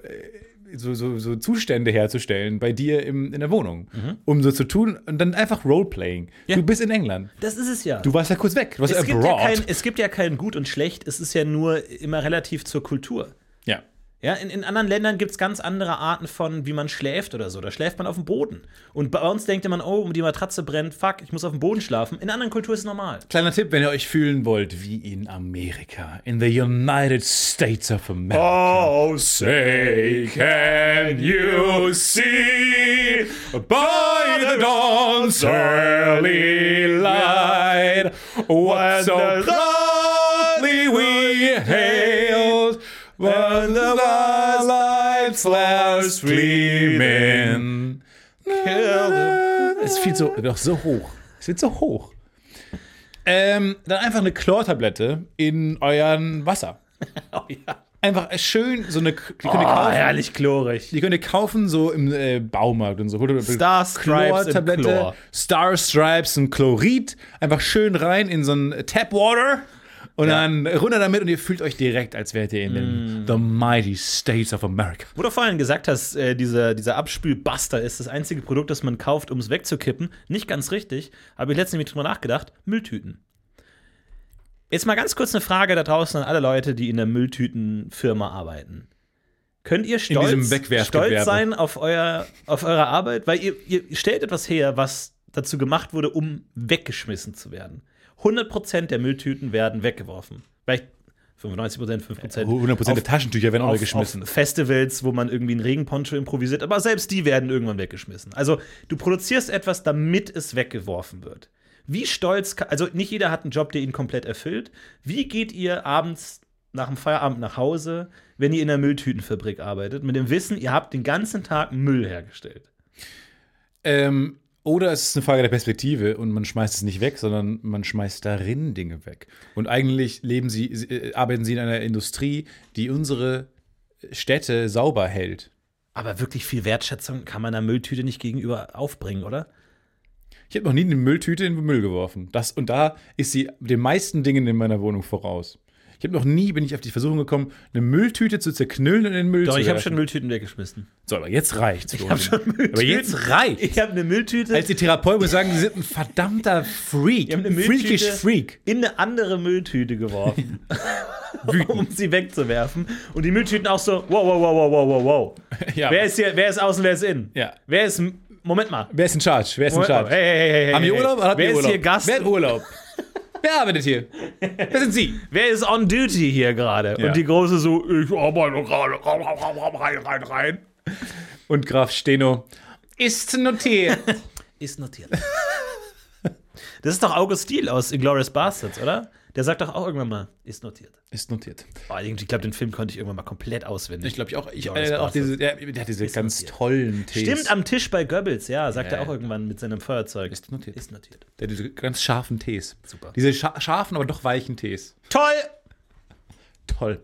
so, so, so Zustände herzustellen bei dir im, in der Wohnung, um so zu tun und dann einfach Roleplaying. Ja. Du bist in England. Das ist es ja. Du warst ja kurz weg. Du warst es, gibt ja abroad. kein, es gibt ja kein Gut und Schlecht, es ist ja nur immer relativ zur Kultur. Ja. In, in anderen Ländern gibt es ganz andere Arten von, wie man schläft oder so. Da schläft man auf dem Boden. Und bei uns denkt man, oh, die Matratze brennt, fuck, ich muss auf dem Boden schlafen. In anderen Kulturen ist es normal. Kleiner Tipp, wenn ihr euch fühlen wollt wie in Amerika, in the United States of America. Oh, say, can you see By the dawn's early light, what so proudly we hailed, lights last gleaming. Es ist viel so, doch so hoch. Es wird so hoch. Ähm, dann einfach eine Chlortablette in euren Wasser. Oh ja. Einfach schön so eine. Die könnt ihr Oh, kaufen. herrlich chlorig. Die könnt ihr kaufen so im äh, Baumarkt und so. Star Stripes Chlor. Star Stripes und Chlorid. Einfach schön rein in so ein Tap Water. Und dann runter damit und ihr fühlt euch direkt, als wärt ihr in den The Mighty States of America. Wo du vorhin gesagt hast, äh, dieser, dieser Abspülbuster ist das einzige Produkt, das man kauft, um es wegzukippen. Nicht ganz richtig. Habe ich letztens drüber nachgedacht. Mülltüten. Jetzt mal ganz kurz eine Frage da draußen an alle Leute, die in der Mülltütenfirma arbeiten. Könnt ihr stolz, stolz sein auf, euer, auf eure Arbeit? Weil ihr, ihr stellt etwas her, was dazu gemacht wurde, um weggeschmissen zu werden. 100% der Mülltüten werden weggeworfen. Vielleicht 95%, 5%. 100% der Taschentücher werden auch auf, geschmissen. auf Festivals, wo man irgendwie einen Regenponcho improvisiert, aber selbst die werden irgendwann weggeschmissen. Also du produzierst etwas, damit es weggeworfen wird. Wie stolz, also nicht jeder hat einen Job, der ihn komplett erfüllt. Wie geht ihr abends nach dem Feierabend nach Hause, wenn ihr in der Mülltütenfabrik arbeitet, mit dem Wissen, ihr habt den ganzen Tag Müll hergestellt? Ähm, oder es ist eine Frage der Perspektive und man schmeißt es nicht weg, sondern man schmeißt darin Dinge weg. Und eigentlich leben sie, äh, arbeiten sie in einer Industrie, die unsere Städte sauber hält. Aber wirklich viel Wertschätzung kann man einer Mülltüte nicht gegenüber aufbringen, oder? Ich habe noch nie eine Mülltüte in den Müll geworfen. Das, und da ist sie den meisten Dingen in meiner Wohnung voraus. Ich habe noch nie, bin ich auf die Versuchung gekommen, eine Mülltüte zu zerknüllen und in den Müll Doch, zu ich habe schon Mülltüten weggeschmissen. So, aber jetzt reicht's. Ich habe schon Mülltüten. Aber jetzt reicht. Ich habe eine Mülltüte. Als die Therapeut muss sagen, sie sind ein verdammter Freak. Haben eine Freakish Mülltüte Freak. in eine andere Mülltüte geworfen, um sie wegzuwerfen. Und die Mülltüten auch so, wow, wow, wow, wow, wow, wow, wow. Ja. Wer ist hier, wer ist außen, wer ist innen? Ja. Wer ist, Moment mal. Wer ist in Charge? Wer ist in Moment mal. Charge? Hey, hey, hey, hey, Haben wir Urlaub oder habt Wer ist Urlaub? hier Gast? Wer hat Urlaub? Wer arbeitet hier? Wer sind Sie? Wer ist on duty hier gerade? Ja. Und die große so, ich arbeite gerade, rein, rein, rein. Und Graf Steno ist notiert. Ist notiert. Das ist doch August Stiel aus Inglourious Bastards, oder? Der sagt doch auch irgendwann mal, ist notiert. ist notiert. Oh, ich glaube, den Film konnte ich irgendwann mal komplett auswendig. Ich glaube ich auch. Ich, äh, auch diese, der, der hat diese Ist ganz notiert. tollen Tees. Stimmt, am Tisch bei Goebbels, ja, sagt Ja, er auch irgendwann mit seinem Feuerzeug. Ist notiert. Ist notiert. Der hat diese ganz scharfen Tees. Super. Diese scha scharfen, aber doch weichen Tees. Toll! Toll.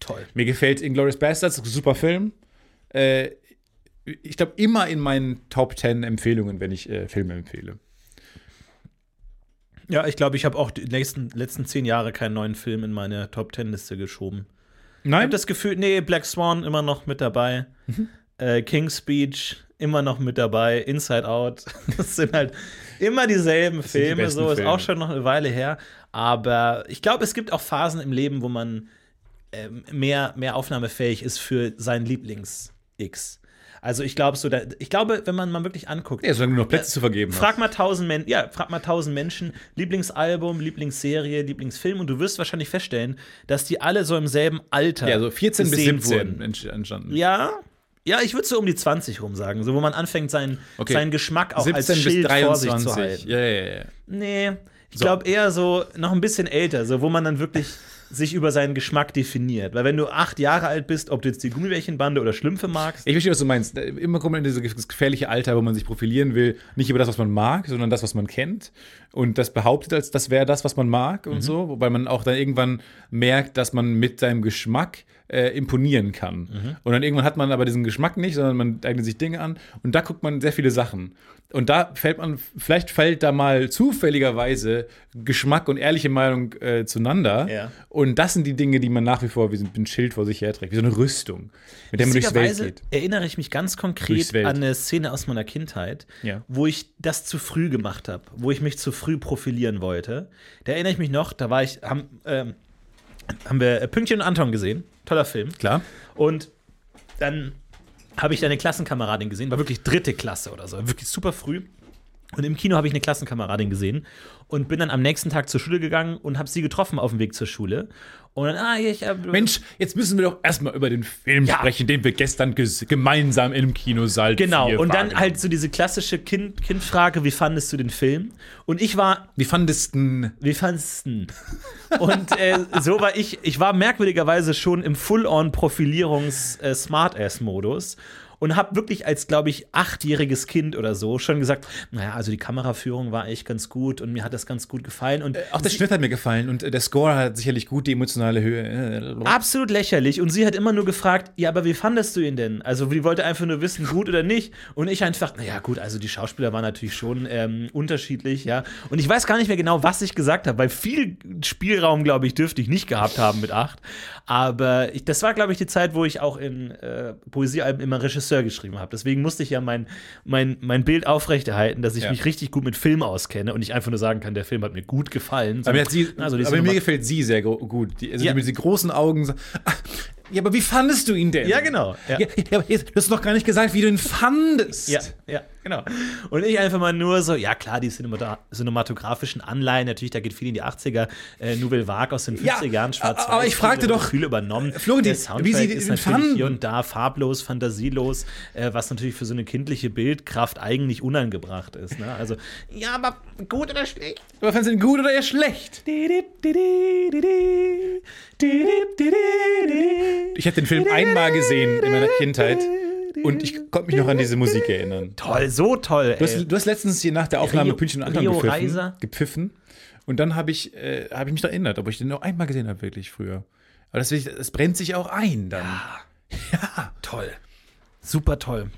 Toll. Mir gefällt Inglourious Bastards, super Film. Äh, ich glaube, immer in meinen Top 10 Empfehlungen, wenn ich äh, Filme empfehle. Ja, ich glaube, ich habe auch die nächsten, letzten zehn Jahre keinen neuen Film in meine Top Ten Liste geschoben. Ich Nein? habe das Gefühl, nee, Black Swan immer noch mit dabei. Mhm. Äh, King's Speech immer noch mit dabei. Inside Out. Das sind halt immer dieselben die Filme. besten so ist Filme. auch schon noch eine Weile her. Aber ich glaube, es gibt auch Phasen im Leben, wo man ähm, mehr, mehr aufnahmefähig ist für sein Lieblings-X. Also ich glaube so, da, ich glaube, wenn man mal wirklich anguckt, ja, solange du noch Plätze zu vergeben Frag hast. mal tausend Menschen, ja, frag mal tausend Menschen, Lieblingsalbum, Lieblingsserie, Lieblingsfilm und du wirst wahrscheinlich feststellen, dass die alle so im selben Alter Ja, so 14 bis gesehen 17 wurden. entstanden. Ja, ja, ich würde so um die 20 rum sagen, so wo man anfängt, seinen, Okay. seinen Geschmack auch 17 als bis Schild vor sich 23. zu halten. Ja, ja, ja. Nee, ich So. glaube eher so noch ein bisschen älter, so wo man dann wirklich sich über seinen Geschmack definiert. Weil wenn du acht Jahre alt bist, ob du jetzt die Gummibärchenbande oder Schlümpfe magst, Ich verstehe, was du meinst. Immer kommt man in dieses gefährliche Alter, wo man sich profilieren will, nicht über das, was man mag, sondern das, was man kennt. Und das behauptet, als das wäre das, was man mag und so. Wobei man auch dann irgendwann merkt, dass man mit seinem Geschmack äh, imponieren kann. Und dann irgendwann hat man aber diesen Geschmack nicht, sondern man eignet sich Dinge an. Und da guckt man sehr viele Sachen. Und da fällt man, vielleicht fällt da mal zufälligerweise Geschmack und ehrliche Meinung äh, zueinander. Ja. Und das sind die Dinge, die man nach wie vor wie so ein Schild vor sich herträgt, wie so eine Rüstung, mit der man durchs Welt geht. erinnere ich mich ganz konkret an eine Szene aus meiner Kindheit, Ja. wo ich das zu früh gemacht habe, wo ich mich zu früh profilieren wollte. Da erinnere ich mich noch, da war ich, haben, ähm, haben wir äh, Pünktchen und Anton gesehen. Toller Film. Klar. Und dann habe ich da eine Klassenkameradin gesehen, war wirklich dritte Klasse oder so, wirklich super früh. Und im Kino habe ich eine Klassenkameradin gesehen und bin dann am nächsten Tag zur Schule gegangen und habe sie getroffen auf dem Weg zur Schule. Und dann, ah, ich hab, Mensch, jetzt müssen wir doch erstmal über den Film Ja. sprechen, den wir gestern ges- gemeinsam im Kinosaal Genau, und dann halt so diese klassische kind Kindfrage, wie fandest du den Film? Und ich war, Wie fandest du wie fandest du ihn? Und äh, so war ich, ich war merkwürdigerweise schon im Full-on-Profilierungs-Smartass-Modus und habe wirklich als, glaube ich, achtjähriges Kind oder so schon gesagt, naja, also die Kameraführung war echt ganz gut und mir hat das ganz gut gefallen. Und Auch der Schnitt hat mir gefallen und äh, der Score hat sicherlich gut die emotionale Höhe. Äh, Absolut lächerlich. Und sie hat immer nur gefragt, ja, aber wie fandest du ihn denn? Also, die wollte einfach nur wissen, gut oder nicht. Und ich einfach, naja, gut, also die Schauspieler waren natürlich schon ähm, unterschiedlich, ja. Und ich weiß gar nicht mehr genau, was ich gesagt habe, weil viel Spielraum, glaube ich, dürfte ich nicht gehabt haben mit acht. Aber ich, das war, glaube ich, die Zeit, wo ich auch in äh, Poesiealben immer Regisseur geschrieben habe. Deswegen musste ich ja mein, mein, mein Bild aufrechterhalten, dass ich Ja. mich richtig gut mit Film auskenne und nicht einfach nur sagen kann, der Film hat mir gut gefallen. Aber, mir hat sie, Also, aber mir gefällt sie sehr gut. Die, also Ja. die mit diesen großen Augen. so- Ja, aber wie fandest du ihn denn? Ja, genau. Ja. Ja, aber du hast doch gar nicht gesagt, wie du ihn fandest. Ja, ja, genau. Und ich einfach mal nur so, ja klar, die cinemata cinematografischen Anleihen, natürlich, da geht viel in die 80er, äh, Nouvelle Vague aus den 50er Ja, Jahren, schwarz aber ich fragte doch, viel übernommen. Florentin, Der Soundtrack wie sie ist natürlich fanden. hier und da farblos, fantasielos, äh, was natürlich für so eine kindliche Bildkraft eigentlich unangebracht ist. Ne? Also, ja, aber gut oder schlecht? Aber fandest du ihn gut oder eher schlecht? Ich habe den Film einmal gesehen in meiner Kindheit und ich konnte mich noch an diese Musik erinnern. Toll, so toll. Du ey. hast, du hast letztens hier nach der Aufnahme Rio- Pünktchen und Anton Rio gepfiffen, Reiser. gepfiffen. Und dann habe ich, äh, hab ich mich da erinnert, ob ich den noch einmal gesehen habe, wirklich früher. Aber das, das brennt sich auch ein dann. Ja. toll. Super toll.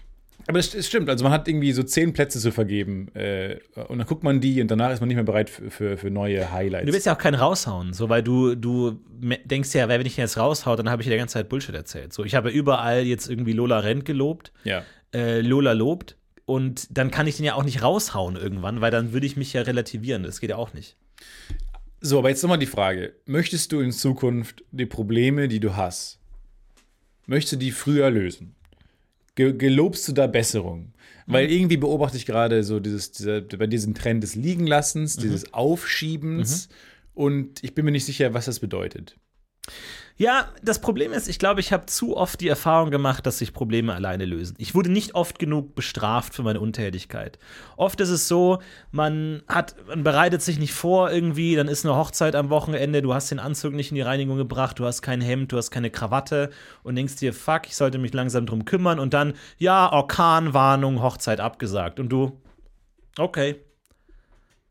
Aber das, das stimmt, also man hat irgendwie so zehn Plätze zu vergeben äh, und dann guckt man die und danach ist man nicht mehr bereit für, für, für neue Highlights. Du willst ja auch keinen raushauen, so weil du, du denkst ja, wenn ich jetzt raushau, dann habe ich dir die ganze Zeit Bullshit erzählt. So, ich habe überall jetzt irgendwie Lola Rent gelobt, ja. äh, Lola lobt und dann kann ich den ja auch nicht raushauen irgendwann, weil dann würde ich mich ja relativieren. Das geht ja auch nicht. So, aber jetzt nochmal die Frage. Möchtest du in Zukunft die Probleme, die du hast, möchtest du die früher lösen? Ge gelobst du da Besserung? Weil irgendwie beobachte ich gerade so dieses, dieser, bei diesem Trend des Liegenlassens, dieses Aufschiebens und ich bin mir nicht sicher, was das bedeutet. Ja, das Problem ist, ich glaube, ich habe zu oft die Erfahrung gemacht, dass sich Probleme alleine lösen. Ich wurde nicht oft genug bestraft für meine Untätigkeit. Oft ist es so, man hat, man bereitet sich nicht vor irgendwie, dann ist eine Hochzeit am Wochenende, du hast den Anzug nicht in die Reinigung gebracht, du hast kein Hemd, du hast keine Krawatte und denkst dir, fuck, ich sollte mich langsam drum kümmern und dann, ja, Orkanwarnung, Hochzeit abgesagt. Und du, okay,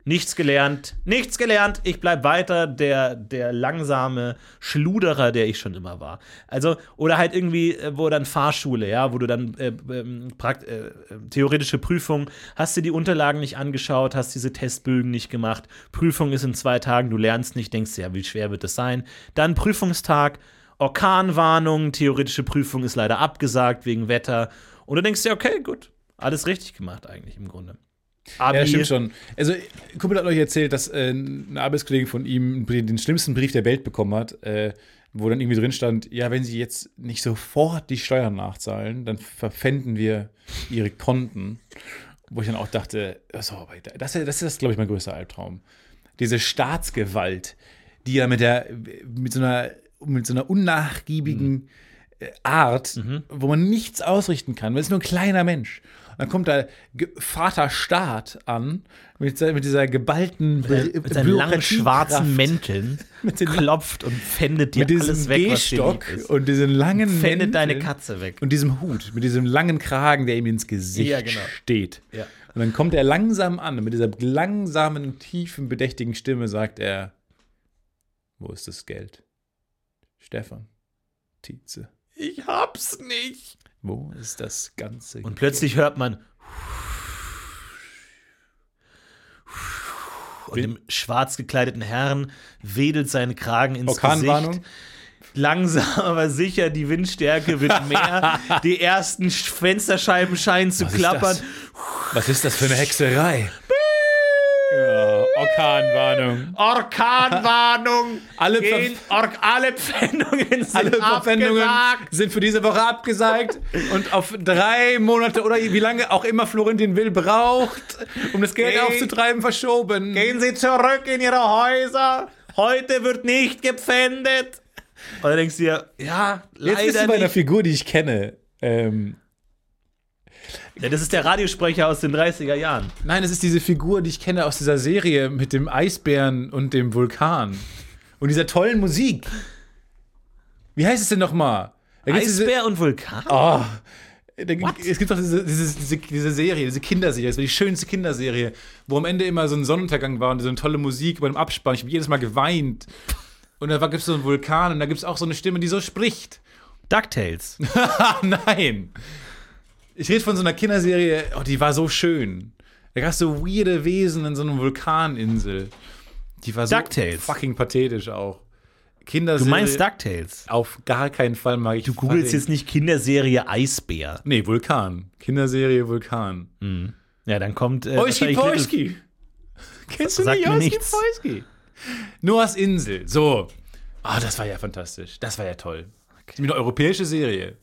Nichts gelernt, nichts gelernt. Ich bleib weiter der, der langsame Schluderer, der ich schon immer war. Also, oder halt irgendwie, äh, wo dann Fahrschule, ja, wo du dann äh, ähm, äh, äh, theoretische Prüfung, hast dir die Unterlagen nicht angeschaut, hast diese Testbögen nicht gemacht. Prüfung ist in zwei Tagen, du lernst nicht, denkst ja, wie schwer wird das sein? Dann Prüfungstag, Orkanwarnung, theoretische Prüfung ist leider abgesagt wegen Wetter. Und du denkst dir, okay, gut, alles richtig gemacht eigentlich im Grunde. Abi, Ja, stimmt schon. Also, Kumpel hat euch erzählt, dass äh, ein Arbeitskollege von ihm den schlimmsten Brief der Welt bekommen hat, äh, wo dann irgendwie drin stand: Ja, wenn Sie jetzt nicht sofort die Steuern nachzahlen, dann verpfänden wir Ihre Konten. Wo ich dann auch dachte: so, aber das, ist- das ist, glaube ich, mein größter Albtraum. Diese Staatsgewalt, die ja mit, der, mit, so, einer, mit so einer unnachgiebigen äh, Art, wo man nichts ausrichten kann. Man ist nur ein kleiner Mensch. Und dann kommt da Ge- Vater Staat an mit, mit dieser geballten Bü- mit seinen langen schwarzen Mänteln Mit den- klopft und pfändet dir mit diesem alles weg, Gehstock und diesen langen Fändet deine Mänteln Katze weg. und diesem Hut, mit diesem langen Kragen, der ihm ins Gesicht Ja, genau. steht. Ja. Und dann kommt er langsam an und mit dieser langsamen, tiefen, bedächtigen Stimme sagt er: Wo ist das Geld? Stefan, Tietze, Ich hab's nicht. Wo ist das ganze Und plötzlich hört man und dem schwarz gekleideten Herrn wedelt sein Kragen ins? Gesicht. Langsam, aber sicher, die Windstärke wird mehr. die ersten Sch- Fensterscheiben scheinen zu Was ist klappern. das? Was ist das für eine Hexerei? Orkanwarnung. Orkanwarnung! Alle Gehen, Or alle Pfändungen sind Alle Verpfändungen abgesagt. sind für diese Woche abgesagt und auf drei Monate oder wie lange auch immer Florentin Will braucht, um das Geld Geh- aufzutreiben, verschoben. Gehen Sie zurück in Ihre Häuser. Heute wird nicht gepfändet. Und dann denkst du dir, ja, Jetzt bist du leider bei einer nicht. Figur, die ich kenne. Ähm, Ja, das ist der Radiosprecher aus den 30er Jahren. nein, es ist diese Figur, die ich kenne aus dieser Serie mit dem Eisbären und dem Vulkan. Und dieser tollen Musik. Wie heißt es denn nochmal? Diese- Eisbär und Vulkan? Oh, da, es gibt doch diese, diese, diese, Serie, diese Kinderserie, das war die schönste Kinderserie, wo am Ende immer so ein Sonnenuntergang war und so eine tolle Musik bei dem Abspann. Ich habe jedes Mal geweint. Und da gibt es so einen Vulkan und da gibt es auch so eine Stimme, die so spricht. DuckTales. Nein! Ich rede von so einer Kinderserie, oh, die war so schön. Da gab es so weirde Wesen in so einer Vulkaninsel. Die war so DuckTales. fucking pathetisch auch. Du Kinderserie. meinst DuckTales. Auf gar keinen Fall mag ich Du googelst jetzt nicht Kinderserie Eisbär. Nee, Vulkan. Kinderserie Vulkan. Ja, dann kommt. Äh, Little- Poiski. Kennst du nicht nichts. Poiski? Noahs Insel. So. Ah, das war ja fantastisch. Das war ja toll. Ist eine europäische Serie.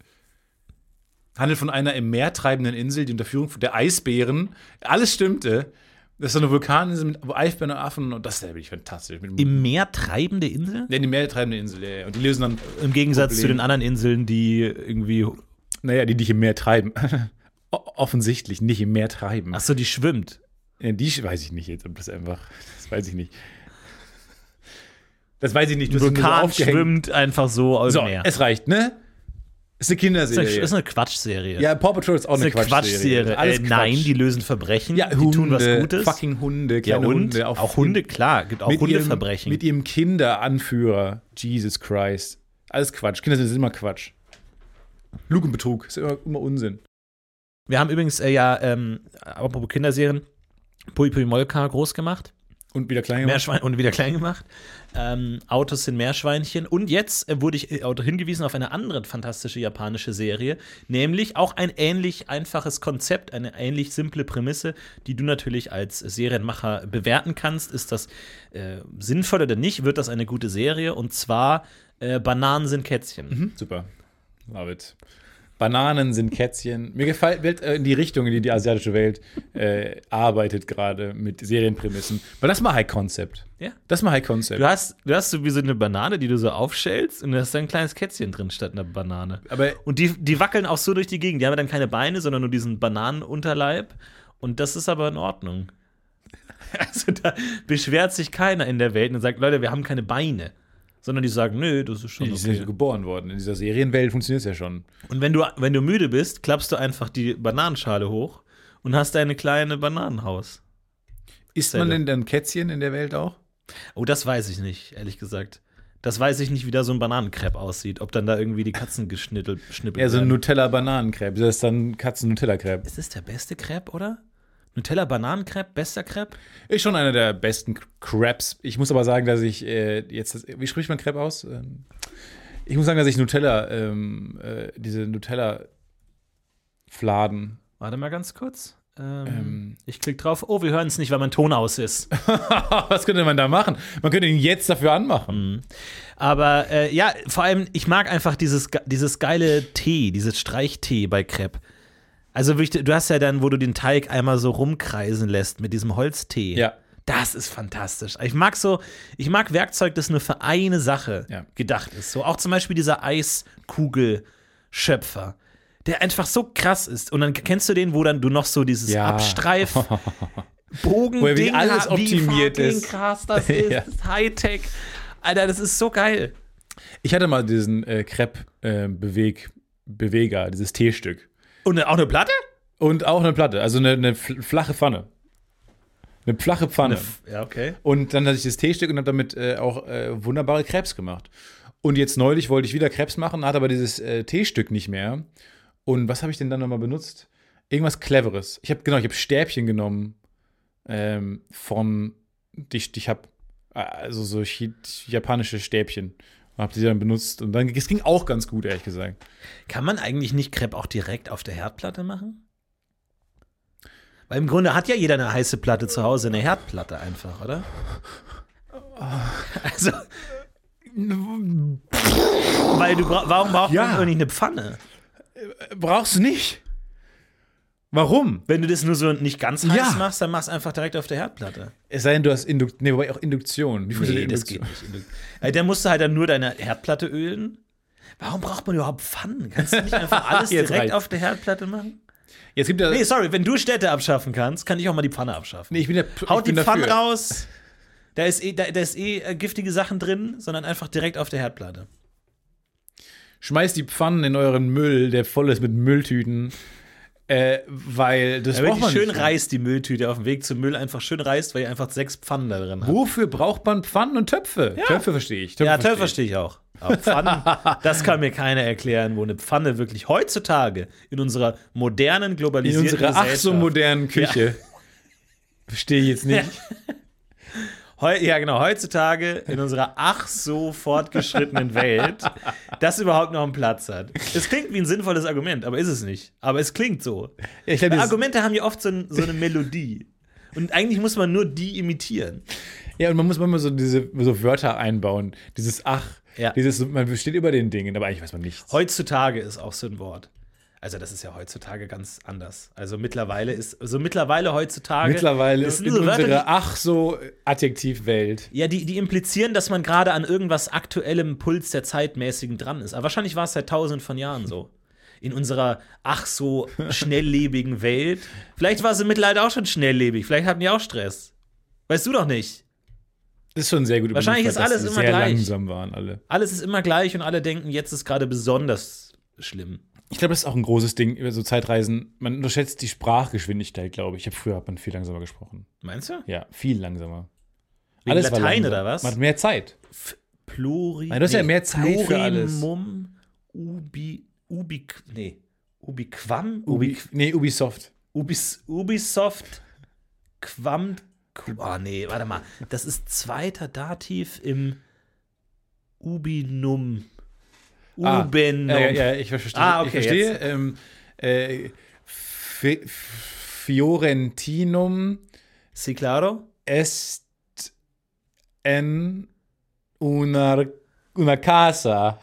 Handelt von einer im Meer treibenden Insel, die unter Führung der Eisbären, alles stimmte. Das ist so eine Vulkaninsel mit Eisbären und Affen und das ist wirklich fantastisch. Mit Im Meer treibende Insel? ja, die Meer treibende Insel, ja, ja. Und die lösen dann, Im Gegensatz Problem. zu den anderen Inseln, die irgendwie. naja, die dich im Meer treiben. Offensichtlich nicht im Meer treiben. Achso, die schwimmt. Ja, die weiß ich nicht jetzt, ob das einfach. Das weiß ich nicht. Das weiß ich nicht. Du so Vulkan aufgehängt. schwimmt einfach so im So, Meer. es reicht, ne? Ist eine ist, eine, Kinderserie. ist eine Quatschserie. ja, Paw Patrol ist auch ist eine, eine Quatschserie. Alles äh, Quatsch. nein, die lösen Verbrechen. ja, die Hunde, tun was Gutes. fucking Hunde, ja, kleine und Hunde. auch auf- Hunde, klar. Gibt auch mit ihrem, Hundeverbrechen. mit ihrem Kinderanführer. Jesus Christ. Alles Quatsch. Kinder sind immer Quatsch. Lug und Betrug. Ist immer, immer Unsinn. Wir haben übrigens äh, ja, ähm, apropos Kinderserien, Pui Pui Molka groß gemacht. Und wieder klein gemacht. Meerschwein und wieder klein gemacht. Ähm, Autos sind Meerschweinchen. Und jetzt äh, wurde ich äh, auch hingewiesen auf eine andere fantastische japanische Serie, nämlich auch ein ähnlich einfaches Konzept, eine ähnlich simple Prämisse, die du natürlich als Serienmacher bewerten kannst. Ist das äh, sinnvoll oder nicht? Wird das eine gute Serie? Und zwar äh, Bananen sind Kätzchen. Mhm, super. Love it. Bananen sind Kätzchen. Mir gefällt äh, in die Richtung, in die die asiatische Welt äh, arbeitet gerade mit Serienprämissen. Aber das ist mal High Concept. Ja. Das ist mal High Concept. Du hast, du hast so wie so eine Banane, die du so aufschälst und da ist da ein kleines Kätzchen drin statt einer Banane. Aber Und die, die wackeln auch so durch die Gegend. Die haben ja dann keine Beine, sondern nur diesen Bananenunterleib. Und das ist aber in Ordnung. Also da beschwert sich keiner in der Welt und sagt, Leute, wir haben keine Beine. Sondern die sagen, nö, das ist schon die sind okay. geboren worden. In dieser Serienwelt funktioniert es ja schon. Und wenn du, wenn du müde bist, klappst du einfach die Bananenschale hoch und hast deine kleine Bananenhaus. Ist Zelle. man denn dann Kätzchen in der Welt auch? Oh, das weiß ich nicht, ehrlich gesagt. Das weiß ich nicht, wie da so ein Bananenkrepp aussieht. Ob dann da irgendwie die Katzen geschnippelt schnippelt Ja, so ein werden. Nutella-Bananenkrepp. Das ist dann Katzen-Nutella-Crepe. Ist das der beste Crepe, oder? Nutella Bananenkrepp, bester Crepe? Ist schon einer der besten Crepes. Ich muss aber sagen, dass ich äh, jetzt, wie spricht man Crepe aus? Ähm, ich muss sagen, dass ich Nutella, ähm, äh, diese Nutella-Fladen. Warte mal ganz kurz. Ähm, Ähm. ich klicke drauf. Oh, wir hören es nicht, weil mein Ton aus ist. Was könnte man da machen? Man könnte ihn jetzt dafür anmachen. Aber äh, ja, vor allem, ich mag einfach dieses, dieses geile Tee, dieses Streichtee bei Crepe. Also wirklich, du hast ja dann, wo du den Teig einmal so rumkreisen lässt mit diesem Holztee. Ja. Das ist fantastisch. Ich mag so, ich mag Werkzeug, das nur für eine Sache Ja. gedacht ist. So auch zum Beispiel dieser Eiskugelschöpfer, der einfach so krass ist. Und dann kennst du den, wo dann du noch so dieses Ja. Abstreif Bogen Wo wirklich alles optimiert wie ist. krass das ist. Ja. Das Hightech. Alter, das ist so geil. Ich hatte mal diesen äh, Crepe-Beweg-Beweger, dieses Teestück. Und auch eine Platte? Und auch eine Platte, also eine, eine fl- flache Pfanne. Eine flache Pfanne. Ja, okay. Und dann hatte ich das Teestück und habe damit äh, auch äh, wunderbare Krebs gemacht. Und jetzt neulich wollte ich wieder Krebs machen, hatte aber dieses äh, Teestück nicht mehr. Und was habe ich denn dann nochmal benutzt? Irgendwas Cleveres. Ich habe genau, ich habe Stäbchen genommen ähm, von, ich, ich habe also so japanische Stäbchen habe die dann benutzt und dann es ging auch ganz gut ehrlich gesagt. Kann man eigentlich nicht Crepe auch direkt auf der Herdplatte machen? Weil im Grunde hat ja jeder eine heiße Platte zu Hause, eine Herdplatte einfach, oder? Also. Weil du bra warum braucht Ja. man nicht eine Pfanne? Brauchst du nicht? Warum? Wenn du das nur so nicht ganz heiß Ja. machst, dann machst du einfach direkt auf der Herdplatte. Es sei denn, du hast Induktion, nee, wobei auch Induktion. Wie Nee, das geht nicht. Äh, Dann musst du halt dann nur deine Herdplatte ölen. Warum braucht man überhaupt Pfannen? Kannst du nicht einfach alles direkt reicht's. auf der Herdplatte machen? Jetzt gibt ja, Nee, sorry, wenn du Städte abschaffen kannst, kann ich auch mal die Pfanne abschaffen. nee, ich bin ja, Haut ich die Pfanne raus. Da ist eh, da, da ist eh äh, giftige Sachen drin, sondern einfach direkt auf der Herdplatte. Schmeißt die Pfannen in euren Müll, der voll ist mit Mülltüten. Äh, weil das Da braucht man schön nicht. reißt, die Mülltüte auf dem Weg zum Müll einfach schön reißt, weil ihr einfach sechs Pfannen da drin habt. Wofür braucht man Pfannen und Töpfe? Töpfe verstehe ich. Töpfe Ja, Töpfe verstehe ich auch. Aber Pfannen, das kann mir keiner erklären, wo eine Pfanne wirklich heutzutage in unserer modernen, In globalisierten unserer ach so modernen Küche. Verstehe ich jetzt nicht. Heu, ja, genau, heutzutage in unserer ach so fortgeschrittenen Welt, das überhaupt noch einen Platz hat. Es klingt wie ein sinnvolles Argument, aber ist es nicht. Aber es klingt so. Ja, glaub, Argumente haben ja oft so, ein, so eine Melodie. Und eigentlich muss man nur die imitieren. Ja, und man muss manchmal so diese so Wörter einbauen. Dieses Ach, Ja. Dieses, man steht über den Dingen, aber eigentlich weiß man nichts. Heutzutage ist auch so ein Wort. Also das ist ja heutzutage ganz anders. Also mittlerweile ist, also mittlerweile heutzutage. Mittlerweile ist sind in Wörter, unserer ach so Adjektivwelt. ja, die, die implizieren, dass man gerade an irgendwas aktuellem Puls der Zeitmäßigen dran ist. Aber wahrscheinlich war es seit tausend von Jahren so. In unserer ach so schnelllebigen Welt. Vielleicht war es im Mittelalter auch schon schnelllebig. Vielleicht hatten die auch Stress. Weißt du doch nicht. Das ist schon sehr gut Wahrscheinlich ist alles immer sehr gleich. langsam waren alle. Alles ist immer gleich und alle denken, jetzt ist gerade besonders schlimm. Ich glaube, das ist auch ein großes Ding über so Zeitreisen. Man unterschätzt die Sprachgeschwindigkeit, glaube ich. Ich habe früher hat man viel langsamer gesprochen. Meinst du? Ja, viel langsamer. Wegen war Latein oder was? Man hat mehr Zeit. Pluri. Nein, du hast ja mehr Zeit für alles. Plurimum, Ubi, Ubi, nee, Ubiquam, Ubi, Ubi, nee, Ubisoft. Ubis, Ubisoft, Quam, Qu- oh nee, warte mal, das ist zweiter Dativ im Ubinum. Ah, Ubenum. Ja, ja, ja, ich verstehe. Ah, okay, ich verstehe. Ähm, äh, Fi- Fiorentinum Sí, claro? est en una, una casa.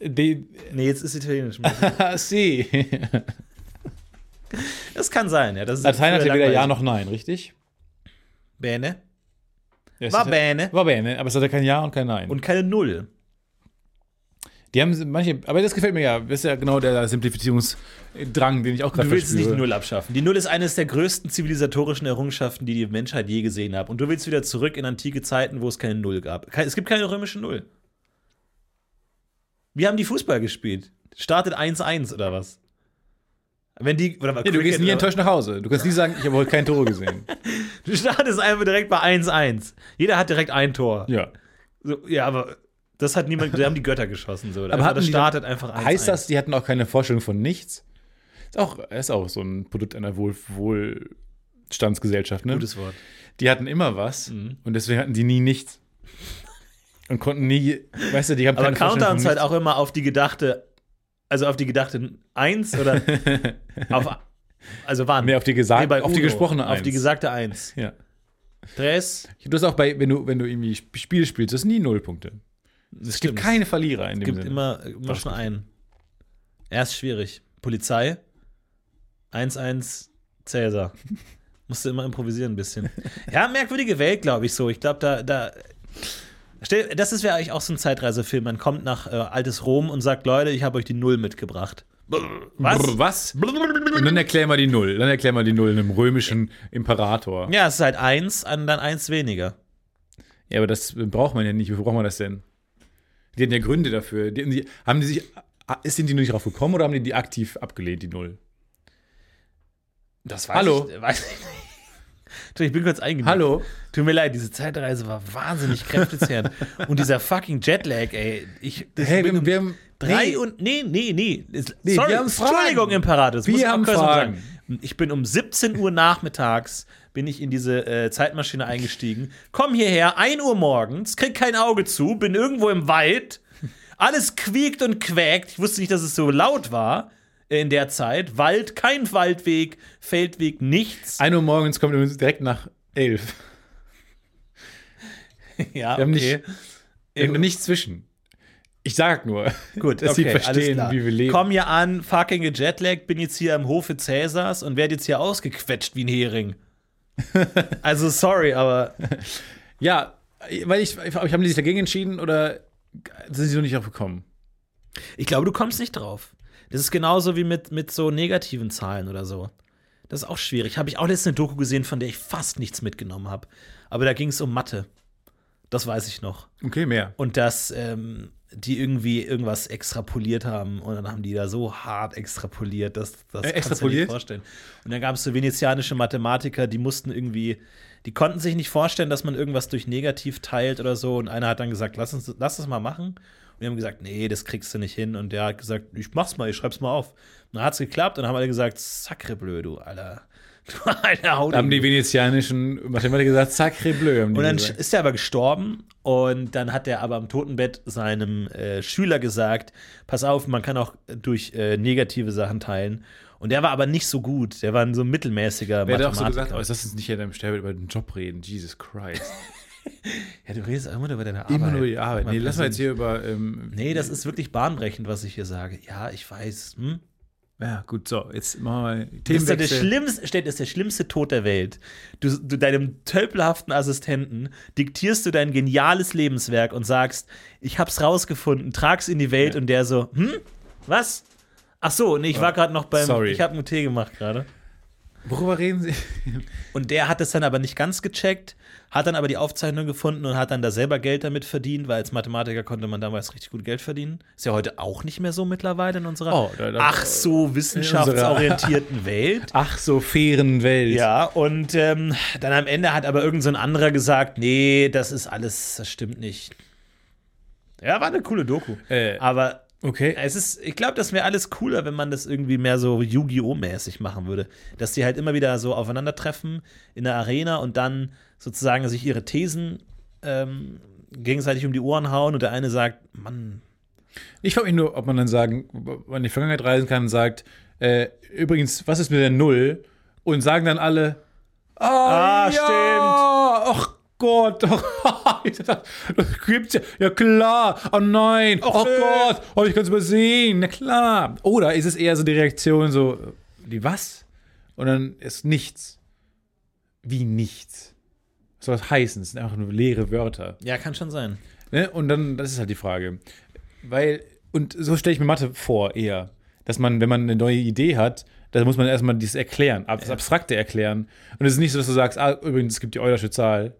De, Nee, jetzt ist Italienisch. ah, sì. Das kann sein, ja. Das ist Latein hatte früher weder Ja noch Nein, richtig? Bene. Ja, War bene. War bene, aber es hatte kein Ja und kein Nein. Und keine Null. Die haben manche, aber das gefällt mir ja. Das ist ja genau der Simplifizierungsdrang, den ich auch gerade Du willst nicht verspüre. die Null abschaffen. Die Null ist eines der größten zivilisatorischen Errungenschaften, die die Menschheit je gesehen hat. Und du willst wieder zurück in antike Zeiten, wo es keine Null gab. Es gibt keine römische Null. Wir haben die Fußball gespielt. Startet 1-1 oder was? Wenn die. Oder Ja, du gehst nie enttäuscht nach Hause. Du kannst nie sagen, ich habe heute kein Tor gesehen. Du startest einfach direkt bei 1-1. Jeder hat direkt ein Tor. Ja. So, ja, aber das hat niemand. Da haben die Götter geschossen. So. Aber Aber hatten das startet einfach 1-1. Heißt das, die hatten auch keine Vorstellung von nichts? Ist auch, ist auch so ein Produkt einer Wohl, Wohlstandsgesellschaft, ne? Gutes Wort. Die hatten immer was Mhm. und deswegen hatten die nie nichts. Und konnten nie, weißt du, die haben Aber keine von es halt auch immer auf die gedachte, also auf die gedachte 1 oder auf, also wann? Nee, auf die gesagt, Nee, auf die gesprochene Auf die Eins. gesagte 1. Ja. Tres. Du hast auch bei, wenn du, wenn du irgendwie Sp- Spiel spielst, das ist nie Nullpunkte. Es gibt keine Verlierer in Es dem gibt Sinne. immer, immer schon einen. Er ist schwierig. Polizei. 1-1 Cäsar. Musste immer improvisieren ein bisschen. Ja, merkwürdige Welt, glaube ich so. Ich glaube, da, da. Das ist ja eigentlich auch so ein Zeitreisefilm. Man kommt nach äh, altes Rom und sagt, Leute, ich habe euch die Null mitgebracht. Was? Brr, was? Und dann erklär mal die Null. Dann erklär mal die Null einem römischen Imperator. Ja, es ist halt eins, und dann eins weniger. Ja, aber das braucht man ja nicht. Wofür braucht man das denn? Die hatten ja Gründe dafür. Die, die, haben die sich, sind die nur nicht drauf gekommen oder haben die die aktiv abgelehnt, die Null? Das weiß Hallo? Ich, weiß ich nicht. Ich bin kurz eingebildet. Hallo? Tut mir leid, diese Zeitreise war wahnsinnig kräftezehrend. und dieser fucking Jetlag, ey. Ich, Hey, wir, wir haben. drei nee, und. Nee, nee, nee. Nee, Sorry, wir haben Fragen. Entschuldigung, Imperator. das Wir muss ich auch haben Fragen. sagen. Ich bin um 17 Uhr nachmittags bin ich in diese äh, Zeitmaschine eingestiegen. Komm hierher, 1 Uhr morgens, krieg kein Auge zu, bin irgendwo im Wald. Alles quiekt und quäkt. Ich wusste nicht, dass es so laut war in der Zeit. Wald, kein Waldweg, Feldweg, nichts. 1 Uhr morgens kommt übrigens direkt nach 11. Ja, Wir haben okay. nicht, haben nichts zwischen. Ich sag nur, Gut, dass okay, sie verstehen, wie wir leben. Komm hier an, fucking gejetlaggt, bin jetzt hier am Hofe Cäsars und werde jetzt hier ausgequetscht wie ein Hering. also sorry, aber Ja, weil ich, ich haben die sich dagegen entschieden oder sind sie so nicht drauf gekommen? ich glaube, du kommst nicht drauf. Das ist genauso wie mit, mit so negativen Zahlen oder so. Das ist auch schwierig. Habe ich auch letztens eine Doku gesehen, von der ich fast nichts mitgenommen habe. Aber da ging es um Mathe. Das weiß ich noch. Okay, mehr. Und dass ähm, die irgendwie irgendwas extrapoliert haben und dann haben die da so hart extrapoliert, dass das Äh, kannst du dir nicht vorstellen. Und dann gab es so venezianische Mathematiker, die mussten irgendwie, die konnten sich nicht vorstellen, dass man irgendwas durch negativ teilt oder so. Und einer hat dann gesagt, lass uns, lass das mal machen. Und die haben gesagt, nee, das kriegst du nicht hin. Und der hat gesagt, ich mach's mal, ich schreib's mal auf. Und dann hat's geklappt und dann haben alle gesagt, sacre bleu, du Alter. Du alter Haut. Da haben die venezianischen Mathematiker gesagt, sacré bleu. Haben die Und dann gesagt. ist er aber gestorben und dann hat er aber am Totenbett seinem äh, Schüler gesagt, pass auf, man kann auch durch äh, negative Sachen teilen. Und der war aber nicht so gut, der war ein so mittelmäßiger Wer hat auch so Mathematiker. gesagt, oh, ist das jetzt nicht in deinem Sterbebett über den Job reden? Jesus Christ. Ja, du redest immer nur über deine Arbeit. Immer nur die Arbeit. Nee, lass mal jetzt hier über. Ähm, Nee, das ist wirklich bahnbrechend, was ich hier sage. Ja, ich weiß. Hm? Ja, gut, so, jetzt machen wir Das ist ja der Themenwechsel. schlimmste, steht, das ist der schlimmste Tod der Welt. Du, du deinem tölpelhaften Assistenten diktierst du dein geniales Lebenswerk und sagst, ich hab's rausgefunden, trag's in die Welt und der so, hm? Was? Ach so, nee, ich war gerade noch beim, sorry. ich habe einen Tee gemacht gerade. Worüber reden Sie? Und der hat es dann aber nicht ganz gecheckt, hat dann aber die Aufzeichnung gefunden und hat dann da selber Geld damit verdient, weil als Mathematiker konnte man damals richtig gut Geld verdienen. Ist ja heute auch nicht mehr so mittlerweile in unserer Oh, da- da- ach so wissenschaftsorientierten Welt. Ach, so fairen Welt. Ja, und ähm, dann am Ende hat aber irgend so ein anderer gesagt, nee, das ist alles, das stimmt nicht. Ja, war eine coole Doku. Äh, aber Okay. es ist, ich glaube, das wäre alles cooler, wenn man das irgendwie mehr so Yu-Gi-Oh! mäßig machen würde. Dass die halt immer wieder so aufeinandertreffen in der Arena und dann sozusagen sich ihre Thesen ähm, gegenseitig um die Ohren hauen und der eine sagt, Mann, Ich frage mich nur, ob man dann sagen, ob man in die Vergangenheit reisen kann und sagt, äh, übrigens, was ist mit der Null? Und sagen dann alle, Ah, ja, Ach Gott, doch. das gibt's ja. Ja klar. Oh nein. oh nö. Gott. Oh, ich kann es übersehen. Na klar. Oder ist es eher so die Reaktion so, die was? Und dann ist nichts. Wie nichts? Was soll das heißen? Das sind einfach nur leere Wörter. ja, kann schon sein. Ne? Und dann, das ist halt die Frage. Weil, und so stelle ich mir Mathe vor, eher. Dass man, wenn man eine neue Idee hat, dann muss man erstmal dieses erklären, das Abstrakte erklären. Und es ist nicht so, dass du sagst, ah, übrigens, es gibt die Eulersche Zahl.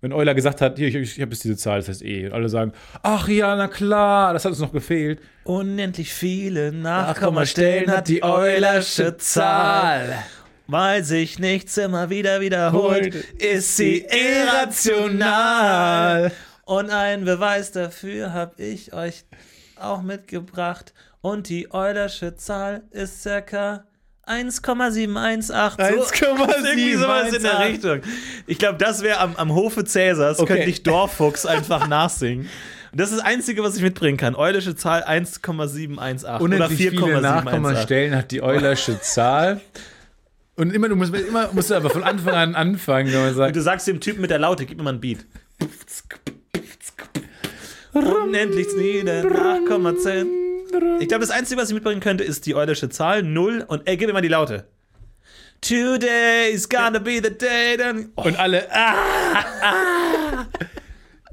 Wenn Euler gesagt hat, hier, ich, ich habe jetzt diese Zahl, das heißt E. Und alle sagen, ach ja, na klar, das hat uns noch gefehlt. Unendlich viele Nachkommastellen hat die Eulersche Zahl. Weil sich nichts immer wieder wiederholt, ist sie irrational. Und einen Beweis dafür habe ich euch auch mitgebracht. Und die Eulersche Zahl ist circa 1,718. So, 1,718. irgendwie sowas in der Richtung. Ich glaube, das wäre am, am Hofe Cäsars, Okay. könnte ich Dorfuchs einfach nachsingen. Und das ist das Einzige, was ich mitbringen kann. Eulische Zahl 1,718 oder Unendlich viele 4,718. Nachkommastellen hat die Eulersche Zahl. Und immer, du musst, immer musst du aber von Anfang an anfangen, wenn man sagt, Und du sagst dem Typen mit der Laute, gib mir mal ein Beat. Unendlich viele Nachkommazellen. Ich glaube, das Einzige, was ich mitbringen könnte, ist die eulische Zahl 0 und ey, gib mir mal die Laute. Today's gonna be the day. Dann, oh, und alle, ah,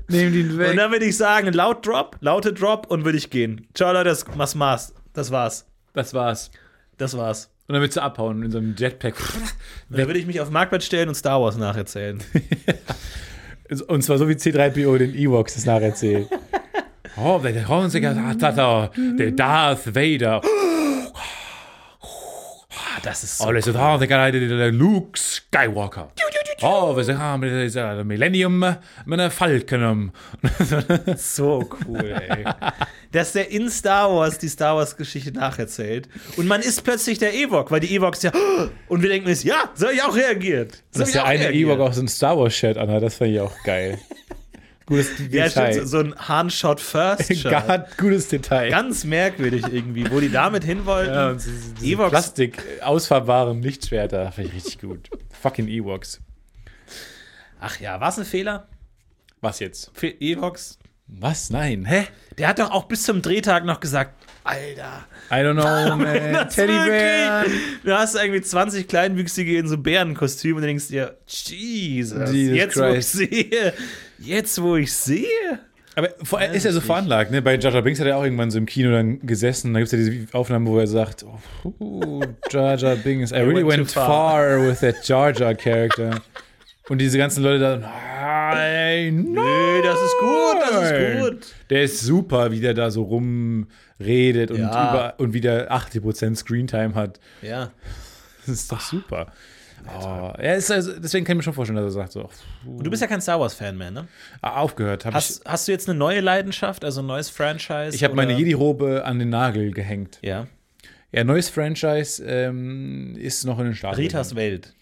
nehmen den weg. und dann würde ich sagen, laut Drop, laute Drop und würde ich gehen. Ciao Leute, das, das war's. Das war's. das war's. Das war's. Und dann willst du abhauen in so einem Jetpack. Dann würde ich mich auf Marktplatz stellen und Star Wars nacherzählen. Und zwar so wie C3PO den Ewoks das nacherzählt. oh, der Hornsiger, der Darth Vader. Ah, das ist so Oh, das ist der Luke Skywalker. Oh, wir haben das Millennium mit einer Falcon. So cool, ey. Dass der in Star Wars die Star Wars-Geschichte nacherzählt. Und man ist plötzlich der Ewok, weil die Ewoks ja. Und wir denken uns, ja, so hab ich auch reagiert. So Dass der eine. Ewok auch so ein Star Wars Shirt anhat, das fand ich auch geil. Gutes Ja, Detail. stimmt, so, ein Handshot First. Shot. Gutes Detail. Ganz merkwürdig irgendwie, wo die damit hin wollten. ja, Ewoks- Plastik ausfahrbaren Lichtschwerter, fand ich richtig gut. Fucking Ewoks. Ach ja, war es ein Fehler? Was jetzt? Für Ewoks? Was? Nein. Hä? Der hat doch auch bis zum Drehtag noch gesagt, Alter, I don't know, man. Teddybär. Du hast irgendwie 20 Kleinwüchsige in so Bärenkostüm und denkst dir, Jesus, Jesus jetzt wo ich Christ. sehe, jetzt wo ich sehe. Aber vor, ist ja so veranlagt, ne? Bei Jar Jar Binks hat er auch irgendwann so im Kino dann gesessen. Da gibt es ja diese Aufnahmen, wo er sagt, oh, Jar Jar Binks, I really went went too far with that Jar Jar character. Und diese ganzen Leute da, nein, Nö, das ist gut, das ist gut. Der ist super, wie der da so rumredet und, Ja. über, und wieder 80% Screentime hat. Ja. Das ist doch super. Oh, er ist also, deswegen kann ich mir schon vorstellen, dass er sagt so, Und du bist ja kein Star Wars-Fan mehr, ne? ah, aufgehört. Hab ich Hast, hast du jetzt eine neue Leidenschaft, also ein neues Franchise? ich habe meine Jedi-Robe an den Nagel gehängt. Ja. Ja, neues Franchise ähm, ist noch in den Staaten. Ritas Welt.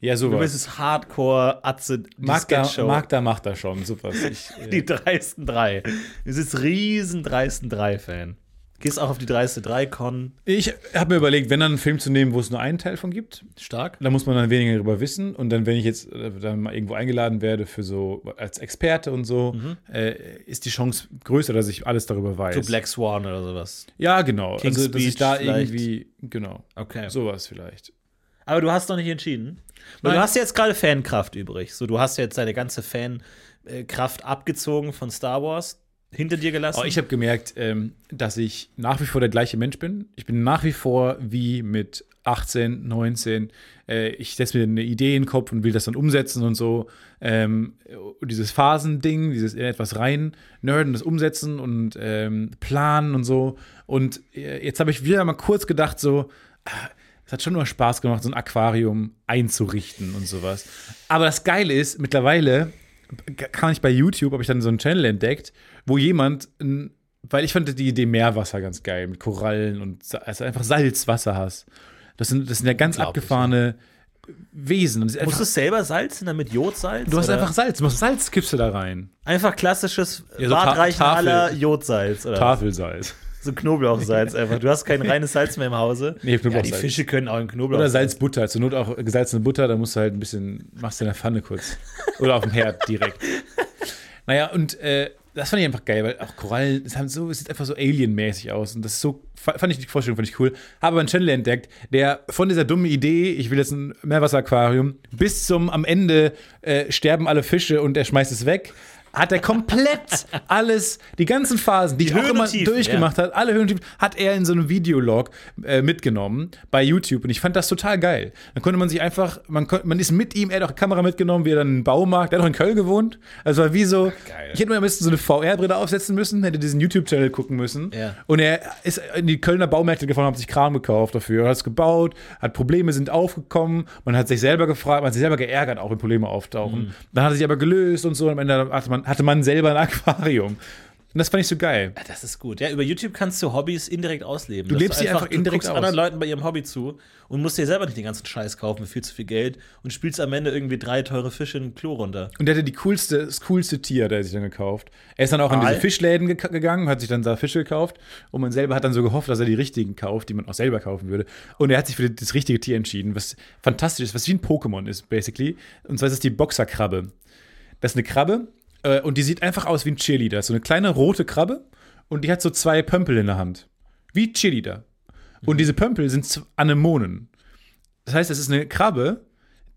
Ja, Du sowas. bist es Hardcore, Atze, Magda. Magda macht das schon, super. Ich, äh, Die dreisten drei. Du bist riesen dreisten drei-Fan. Gehst auch auf die dreiste 3 Con. Ich habe mir überlegt, wenn dann einen Film zu nehmen, wo es nur einen Teil von gibt, Stark. da muss man dann weniger darüber wissen. Und dann, wenn ich jetzt äh, dann mal irgendwo eingeladen werde für so als Experte und so, äh, ist die Chance größer, dass ich alles darüber weiß. So Black Swan oder sowas. Ja, genau. King's also, dass ich da vielleicht. irgendwie, genau. Okay. Sowas vielleicht. Aber du hast noch nicht entschieden. Nein. du hast jetzt gerade Fankraft übrig. So, du hast jetzt deine ganze Fankraft abgezogen von Star Wars, hinter dir gelassen. Aber ich habe gemerkt, ähm, dass ich nach wie vor der gleiche Mensch bin. Ich bin nach wie vor wie mit 18, 19. Äh, ich setze mir eine Idee in den Kopf und will das dann umsetzen und so. Ähm, dieses Phasending, dieses in etwas rein nerden, das umsetzen und ähm, planen und so. Und äh, jetzt habe ich wieder mal kurz gedacht, so, ah, es hat schon immer Spaß gemacht, so ein Aquarium einzurichten und sowas. Aber das Geile ist, mittlerweile kann ich bei YouTube, habe ich dann so einen Channel entdeckt, wo jemand, weil ich fand die Idee Meerwasser ganz geil, mit Korallen und also einfach Salzwasser hast. Das sind, das sind ja ganz abgefahrene Wesen. Musst einfach, du selber salzen, damit Jodsalz? du hast oder? einfach Salz, du machst Salz, kippst du da rein. einfach klassisches Ja, so Badreichenhaler Tafel. Jodsalz. Oder? Tafelsalz. So Knoblauchsalz einfach. Du hast kein reines Salz mehr im Hause. Nee, ja, die Knoblauchsalz. Fische können auch in Knoblauch. Oder Salzbutter, zur Not auch gesalzene Butter, da musst du halt ein bisschen, machst du in der Pfanne kurz. Oder auf dem Herd direkt. Naja, und äh, das fand ich einfach geil, weil auch Korallen, das haben so, es sieht einfach so alienmäßig aus. Und das ist so, fa- fand ich die Vorstellung, fand ich cool. Habe aber einen Channel entdeckt, der von dieser dummen Idee, ich will jetzt ein Meerwasseraquarium, bis zum am Ende äh, sterben alle Fische und er schmeißt es weg. Hat er komplett alles, die ganzen Phasen, die, Die ich auch immer Tiefen, durchgemacht hat, alle Höhen hat er in so einem Videolog äh, mitgenommen bei YouTube und ich fand das total geil. Dann konnte man sich einfach, man, man ist mit ihm, er hat auch Kamera mitgenommen, wie er dann in den Baumarkt, der hat auch in Köln gewohnt. Also war wie so, ich hätte mir am besten so eine VR-Brille aufsetzen müssen, hätte diesen YouTube-Channel gucken müssen. Ja. Und er ist in die Kölner Baumärkte gefahren, hat sich Kram gekauft dafür, hat es gebaut, hat Probleme sind aufgekommen, man hat sich selber gefragt, man hat sich selber geärgert, auch wenn Probleme auftauchen. Dann hat er sich aber gelöst und so, und am Ende hatte man, hatte man selber ein Aquarium. Und das fand ich so geil. Das ist gut. Ja, über YouTube kannst du Hobbys indirekt ausleben. Du lebst sie einfach indirekt du aus. anderen Leuten bei ihrem Hobby zu und musst dir selber nicht den ganzen Scheiß kaufen für viel zu viel Geld und spielst am Ende irgendwie drei teure Fische in den Klo runter. Und der hatte die coolste, das coolste Tier, der sich dann gekauft. Er ist dann auch in diese Aal? Fischläden ge gegangen, hat sich dann da Fische gekauft und man selber hat dann so gehofft, dass er die richtigen kauft, die man auch selber kaufen würde. Und er hat sich für das richtige Tier entschieden, was fantastisch ist, was wie ein Pokémon ist, basically. Und zwar ist es die Boxerkrabbe. Das ist eine Krabbe äh, und die sieht einfach aus wie ein Cheerleader. So eine kleine rote Krabbe und die hat so zwei Pömpel in der Hand. Wie Cheerleader. Und diese Pömpel sind Anemonen. Das heißt, es ist eine Krabbe,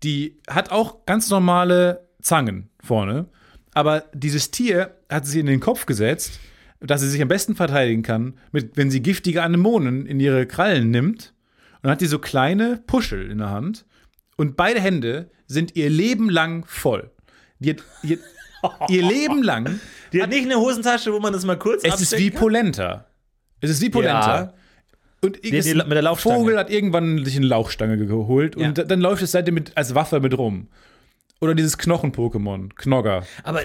die hat auch ganz normale Zangen vorne. Aber dieses Tier hat sie in den Kopf gesetzt, dass sie sich am besten verteidigen kann, mit, wenn sie giftige Anemonen in ihre Krallen nimmt. Und dann hat die so kleine Puschel in der Hand. Und beide Hände sind ihr Leben lang voll. Die hat, ihr, ihr Leben lang. Die hat nicht eine Hosentasche, wo man das mal kurz Es ist wie kann? Polenta. Es ist wie Polenta. Ja. Und die- mit der Laufstange. Vogel hat irgendwann sich eine Lauchstange geholt Ja. und dann läuft es seitdem mit, als Waffe mit rum. Oder dieses Knochen-Pokémon, Knogger. Aber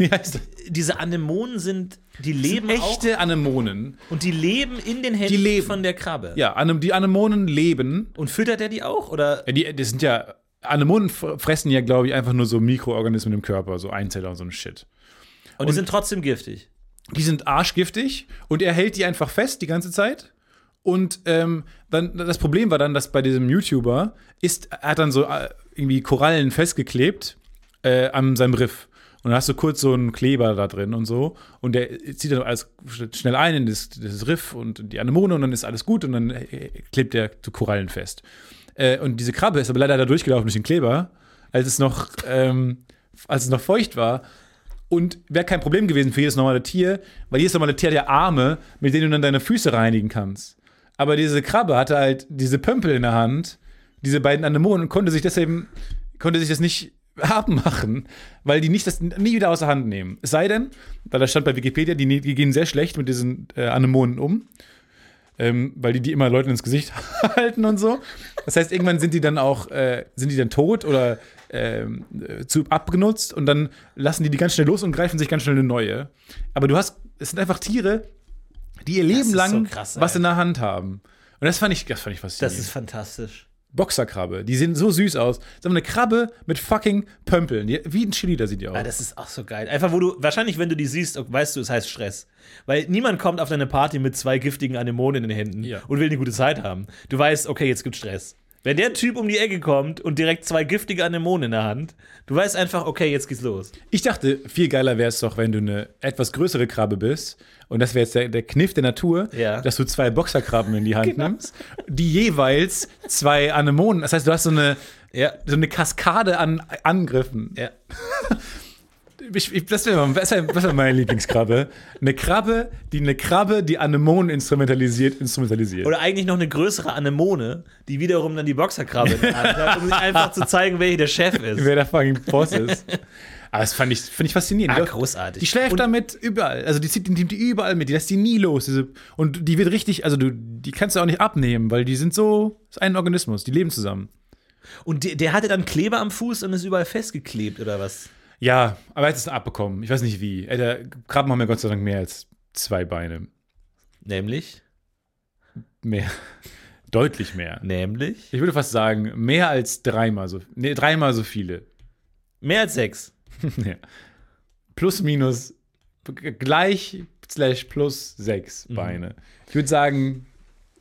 diese Anemonen sind, die leben auch Echte Anemonen. und die leben in den Händen Die von der Krabbe. Ja, die Anemonen leben. Und füttert er die auch? Oder Ja, die, das sind ja, Anemonen fressen ja, glaube ich, einfach nur so Mikroorganismen im Körper, so Einzeller und so ein Shit. und die sind trotzdem giftig. Die sind arschgiftig und er hält die einfach fest die ganze Zeit. Und ähm, dann das Problem war dann, dass bei diesem YouTuber ist, er hat dann so äh, irgendwie Korallen festgeklebt äh, an seinem Riff. Und dann hast du kurz so einen Kleber da drin und so. Und der zieht dann alles schnell ein in das, das Riff und die Anemone und dann ist alles gut und dann äh, klebt der zu Korallen fest. Äh, und diese Krabbe ist aber leider da durchgelaufen durch den Kleber, als es noch, ähm, als es noch feucht war. Und wäre kein Problem gewesen für jedes normale Tier, weil jedes normale Tier hat ja Arme, mit denen du dann deine Füße reinigen kannst. Aber diese Krabbe hatte halt diese Pömpel in der Hand, diese beiden Anemonen, und konnte sich deswegen, konnte sich das nicht abmachen, weil die nicht das nie wieder außer Hand nehmen. Es sei denn, weil da stand bei Wikipedia, die, die gehen sehr schlecht mit diesen äh, Anemonen um, ähm, weil die die immer Leuten ins Gesicht halten und so. Das heißt, irgendwann sind die dann auch, äh, sind die dann tot oder ähm, äh, zu abgenutzt und dann lassen die die ganz schnell los und greifen sich ganz schnell eine neue. Aber du hast, es sind einfach Tiere, die ihr Leben lang so krass, was in der Hand haben. Und das fand ich, das fand ich faszinierend. Das ist fantastisch. Boxerkrabbe. Die sehen so süß aus. Das ist aber eine Krabbe mit fucking Pömpeln. Die, wie ein Chili, da sieht die aus. Ah, das ist auch so geil. Einfach, wo du, wahrscheinlich, wenn du die siehst, weißt du, es heißt Stress. Weil niemand kommt auf deine Party mit zwei giftigen Anemonen in den Händen Ja. und will eine gute Zeit haben. Du weißt, okay, jetzt gibt Stress. Wenn der Typ um die Ecke kommt und direkt zwei giftige Anemonen in der Hand, du weißt einfach, okay, jetzt geht's los. Ich dachte, viel geiler wäre es doch, wenn du eine etwas größere Krabbe bist. Und das wäre jetzt der, der Kniff der Natur, Ja. dass du zwei Boxerkrabben in die Hand Genau. nimmst, die jeweils zwei Anemonen. Das heißt, du hast so eine, Ja. so eine Kaskade an Angriffen. Ja. Ich, ich, das wäre wär, meine Lieblingskrabbe. Eine Krabbe, die eine Krabbe, die Anemonen instrumentalisiert, instrumentalisiert. Oder eigentlich noch eine größere Anemone, die wiederum dann die Boxerkrabbe in der Hand hat, um sich einfach zu zeigen, wer hier der Chef ist. wer der fucking Boss ist. Aber das fand ich, finde ich faszinierend. Ah, Die- großartig. Die schläft Und- damit überall. Also die zieht die, die überall mit. Die lässt die nie los. Diese, und die wird richtig, also du, die kannst du auch nicht abnehmen, weil die sind so, das ist ein Organismus. Die leben zusammen. Und der, der hatte dann Kleber am Fuß und ist überall festgeklebt, oder was? Ja, aber er hat es abbekommen. Ich weiß nicht wie. Ey, der, Krabben haben ja Gott sei Dank mehr als zwei Beine. Nämlich? Mehr. Deutlich mehr. Nämlich? Ich würde fast sagen, mehr als dreimal so, nee, dreimal so viele. Mehr als sechs. ja. Plus, minus, gleich, slash, plus sechs Beine. Ich würde sagen,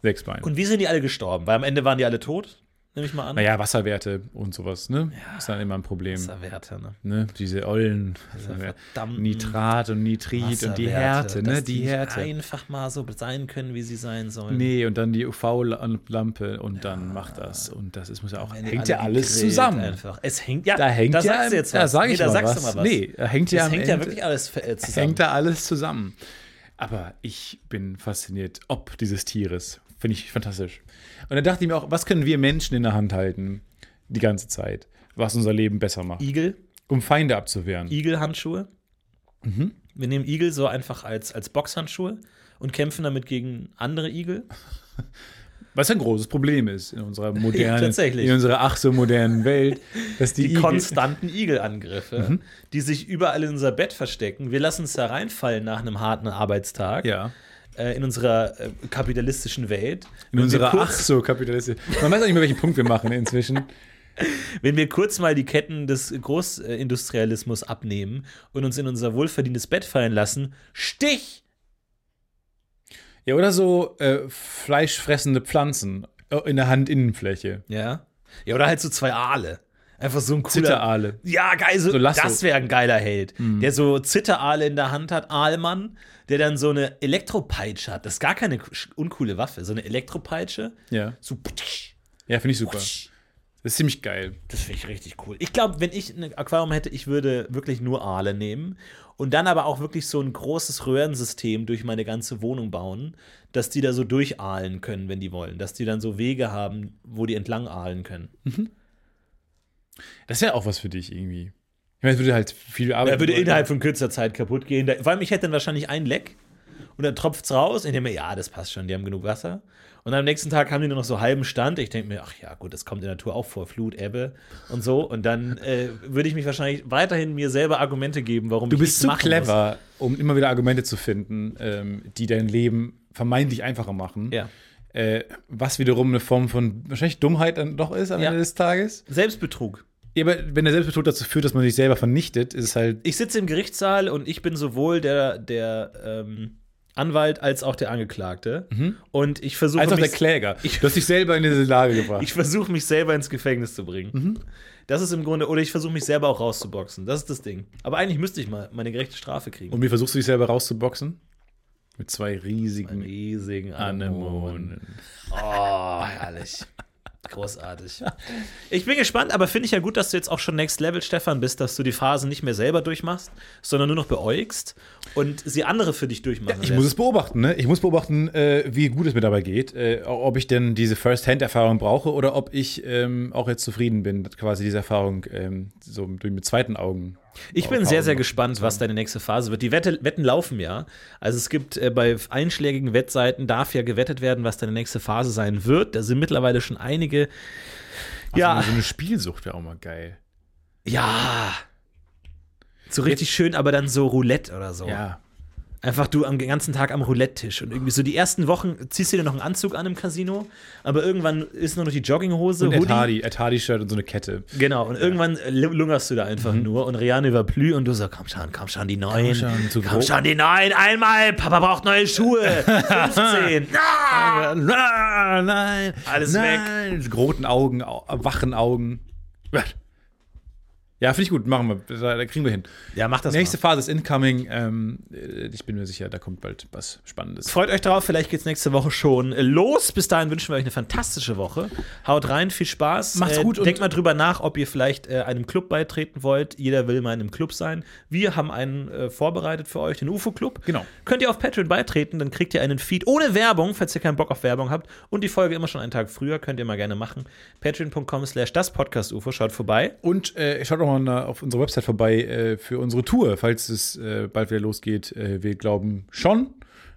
sechs Beine. Und wie sind die alle gestorben? Weil am Ende waren die alle tot, nehme ich mal an. naja, Wasserwerte und sowas, ne? Ist dann immer ein Problem. Wasserwerte, ne? Ne? Diese ollen verdammten Nitrat und Nitrit und die Härte, ne? Die nicht Härte. einfach mal so sein können, wie sie sein sollen. Nee, und dann die UV-Lampe und dann macht das. Und das ist, muss ja auch, Wenn die hängt ja alle alles zusammen. Einfach. Es hängt ja, Da hängt da ja, sagst du jetzt was. da sag nee, ich da mal sagst was. du mal was. Nee, da hängt ja es hängt ja wirklich alles äh, Es zusammen. hängt da alles zusammen. Aber ich bin fasziniert, ob dieses Tieres. Finde ich fantastisch. Und da dachte ich mir auch, was können wir Menschen in der Hand halten die ganze Zeit, was unser Leben besser macht, Igel, um Feinde abzuwehren. Igelhandschuhe. Mhm. Wir nehmen Igel so einfach als, als Boxhandschuhe und kämpfen damit gegen andere Igel. Was ein großes Problem ist in unserer modernen, tatsächlich. in unserer ach so modernen Welt, dass die, Die Igel- konstanten Igelangriffe, Mhm. die sich überall in unser Bett verstecken. Wir lassen uns da reinfallen nach einem harten Arbeitstag ja, äh, in unserer äh, kapitalistischen Welt. in Wenn unserer kurz- ach so kapitalistisch. Man weiß auch nicht mehr, welchen Punkt wir machen inzwischen. Wenn wir kurz mal die Ketten des Großindustrialismus abnehmen und uns in unser wohlverdientes Bett fallen lassen, Stich! Ja, oder so äh, fleischfressende Pflanzen äh, in der Handinnenfläche. Ja. Ja, oder halt so zwei Aale. Einfach so ein cooler. Zitteraale. Ja, geil, so, So. Mhm. das wäre ein geiler Held. Der so Zitteraale in der Hand hat, Aalmann, der dann so eine Elektropeitsche hat. Das ist gar keine uncoole Waffe. So eine Elektropeitsche. Ja, So, ja finde ich super. Das ist ziemlich geil. Das finde ich richtig cool. Ich glaube, wenn ich ein Aquarium hätte, ich würde wirklich nur Aale nehmen und dann aber auch wirklich so ein großes Röhrensystem durch meine ganze Wohnung bauen, dass die da so durchahlen können, wenn die wollen. Dass die dann so Wege haben, wo die entlang ahlen können. Das wäre auch was für dich irgendwie. Ich meine, es würde halt viel Arbeit Er würde innerhalb von kürzer Zeit kaputt gehen. Da- Vor allem, ich hätte dann wahrscheinlich ein Leck und dann tropft es raus. Ich denke mir, ja, das passt schon, die haben genug Wasser. Und am nächsten Tag haben die nur noch so halben Stand. Ich denke mir, ach ja, gut, das kommt in der Natur auch vor, Flut, Ebbe und so. Und dann äh, würde ich mich wahrscheinlich weiterhin mir selber Argumente geben, warum Du ich bist zu machen clever, um immer wieder Argumente zu finden, ähm, die dein Leben vermeintlich einfacher machen. Muss. Ja. Äh, was wiederum eine Form von wahrscheinlich Dummheit dann doch ist am Ja. Ende des Tages. Selbstbetrug. Ja, aber wenn der Selbstbetrug dazu führt, dass man sich selber vernichtet, ist es halt. Ich sitze im Gerichtssaal und ich bin sowohl der, der ähm, Anwalt als auch der Angeklagte. Und ich versuche Als auch mich, der Kläger. Du hast dich selber in diese Lage gebracht. ich versuche mich selber ins Gefängnis zu bringen. Mhm. Das ist im Grunde, oder ich versuche mich selber auch rauszuboxen. Das ist das Ding. Aber eigentlich müsste ich mal meine gerechte Strafe kriegen. Und wie versuchst du dich selber rauszuboxen? Mit zwei riesigen riesigen Anemonen. Oh, herrlich. Großartig. Ich bin gespannt, aber finde ich ja gut, dass du jetzt auch schon Next Level, Stefan, bist, dass du die Phasen nicht mehr selber durchmachst, sondern nur noch beäugst und sie andere für dich durchmachen Ich lässt. muss es beobachten, ne? Ich muss beobachten, äh, wie gut es mir dabei geht. Äh, ob ich denn diese First-Hand-Erfahrung brauche oder ob ich ähm, auch jetzt zufrieden bin, quasi diese Erfahrung ähm, so mit zweiten Augen. Ich bin sehr, sehr gespannt, was deine nächste Phase wird. Die Wette, Wetten laufen ja. Also es gibt äh, bei einschlägigen Wettseiten darf ja gewettet werden, was deine nächste Phase sein wird. Da sind mittlerweile schon einige. Ja, So eine Spielsucht wäre auch mal geil. ja. So richtig schön, aber dann so Roulette oder so. Ja. Einfach du am ganzen Tag am Roulette-Tisch und irgendwie so die ersten Wochen ziehst du dir noch einen Anzug an im Casino, aber irgendwann ist nur noch die Jogginghose, Und Ed. Hardy, Ed Hardy-Shirt und so eine Kette. Genau, und irgendwann äh, lungerst du da einfach nur und war plü und du so, komm schon, komm schon, die neuen. Komm schon, komm schon, die neuen, einmal, Papa braucht neue Schuhe. 15. Ah! Nein, nein, Alles nein. weg. Roten Augen, au- wachen Augen. Ja, finde ich gut, machen wir. Da, da kriegen wir hin. Ja, mach das Nächste mal. Phase ist incoming. Ähm, äh, ich bin mir sicher, da kommt bald was Spannendes. Freut euch drauf, vielleicht geht's nächste Woche schon los. Bis dahin wünschen wir euch eine fantastische Woche. Haut rein, viel Spaß. Macht's gut und- Denkt mal drüber nach, ob ihr vielleicht äh, einem Club beitreten wollt. Jeder will mal in einem Club sein. Wir haben einen äh, vorbereitet für euch, den UFO-Club. Genau. Könnt ihr auf Patreon beitreten, dann kriegt ihr einen Feed ohne Werbung, falls ihr keinen Bock auf Werbung habt. Und die Folge immer schon einen Tag früher, könnt ihr mal gerne machen. Patreon.com slash das Podcast UFO, schaut vorbei. Und äh, schaut auch mal na- auf unserer Website vorbei äh, für unsere Tour, falls es äh, bald wieder losgeht. Äh, wir glauben schon.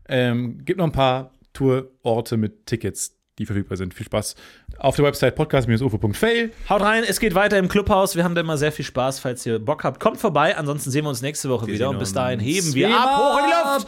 Ähm, gibt noch ein paar Tourorte mit Tickets, die verfügbar sind. Viel Spaß auf der Website podcast-ufo.fail. Haut rein, es geht weiter im Clubhaus. Wir haben da immer sehr viel Spaß. Falls ihr Bock habt, kommt vorbei. Ansonsten sehen wir uns nächste Woche wieder. sehen Und bis dahin heben wir ab, hoch in die. Luft.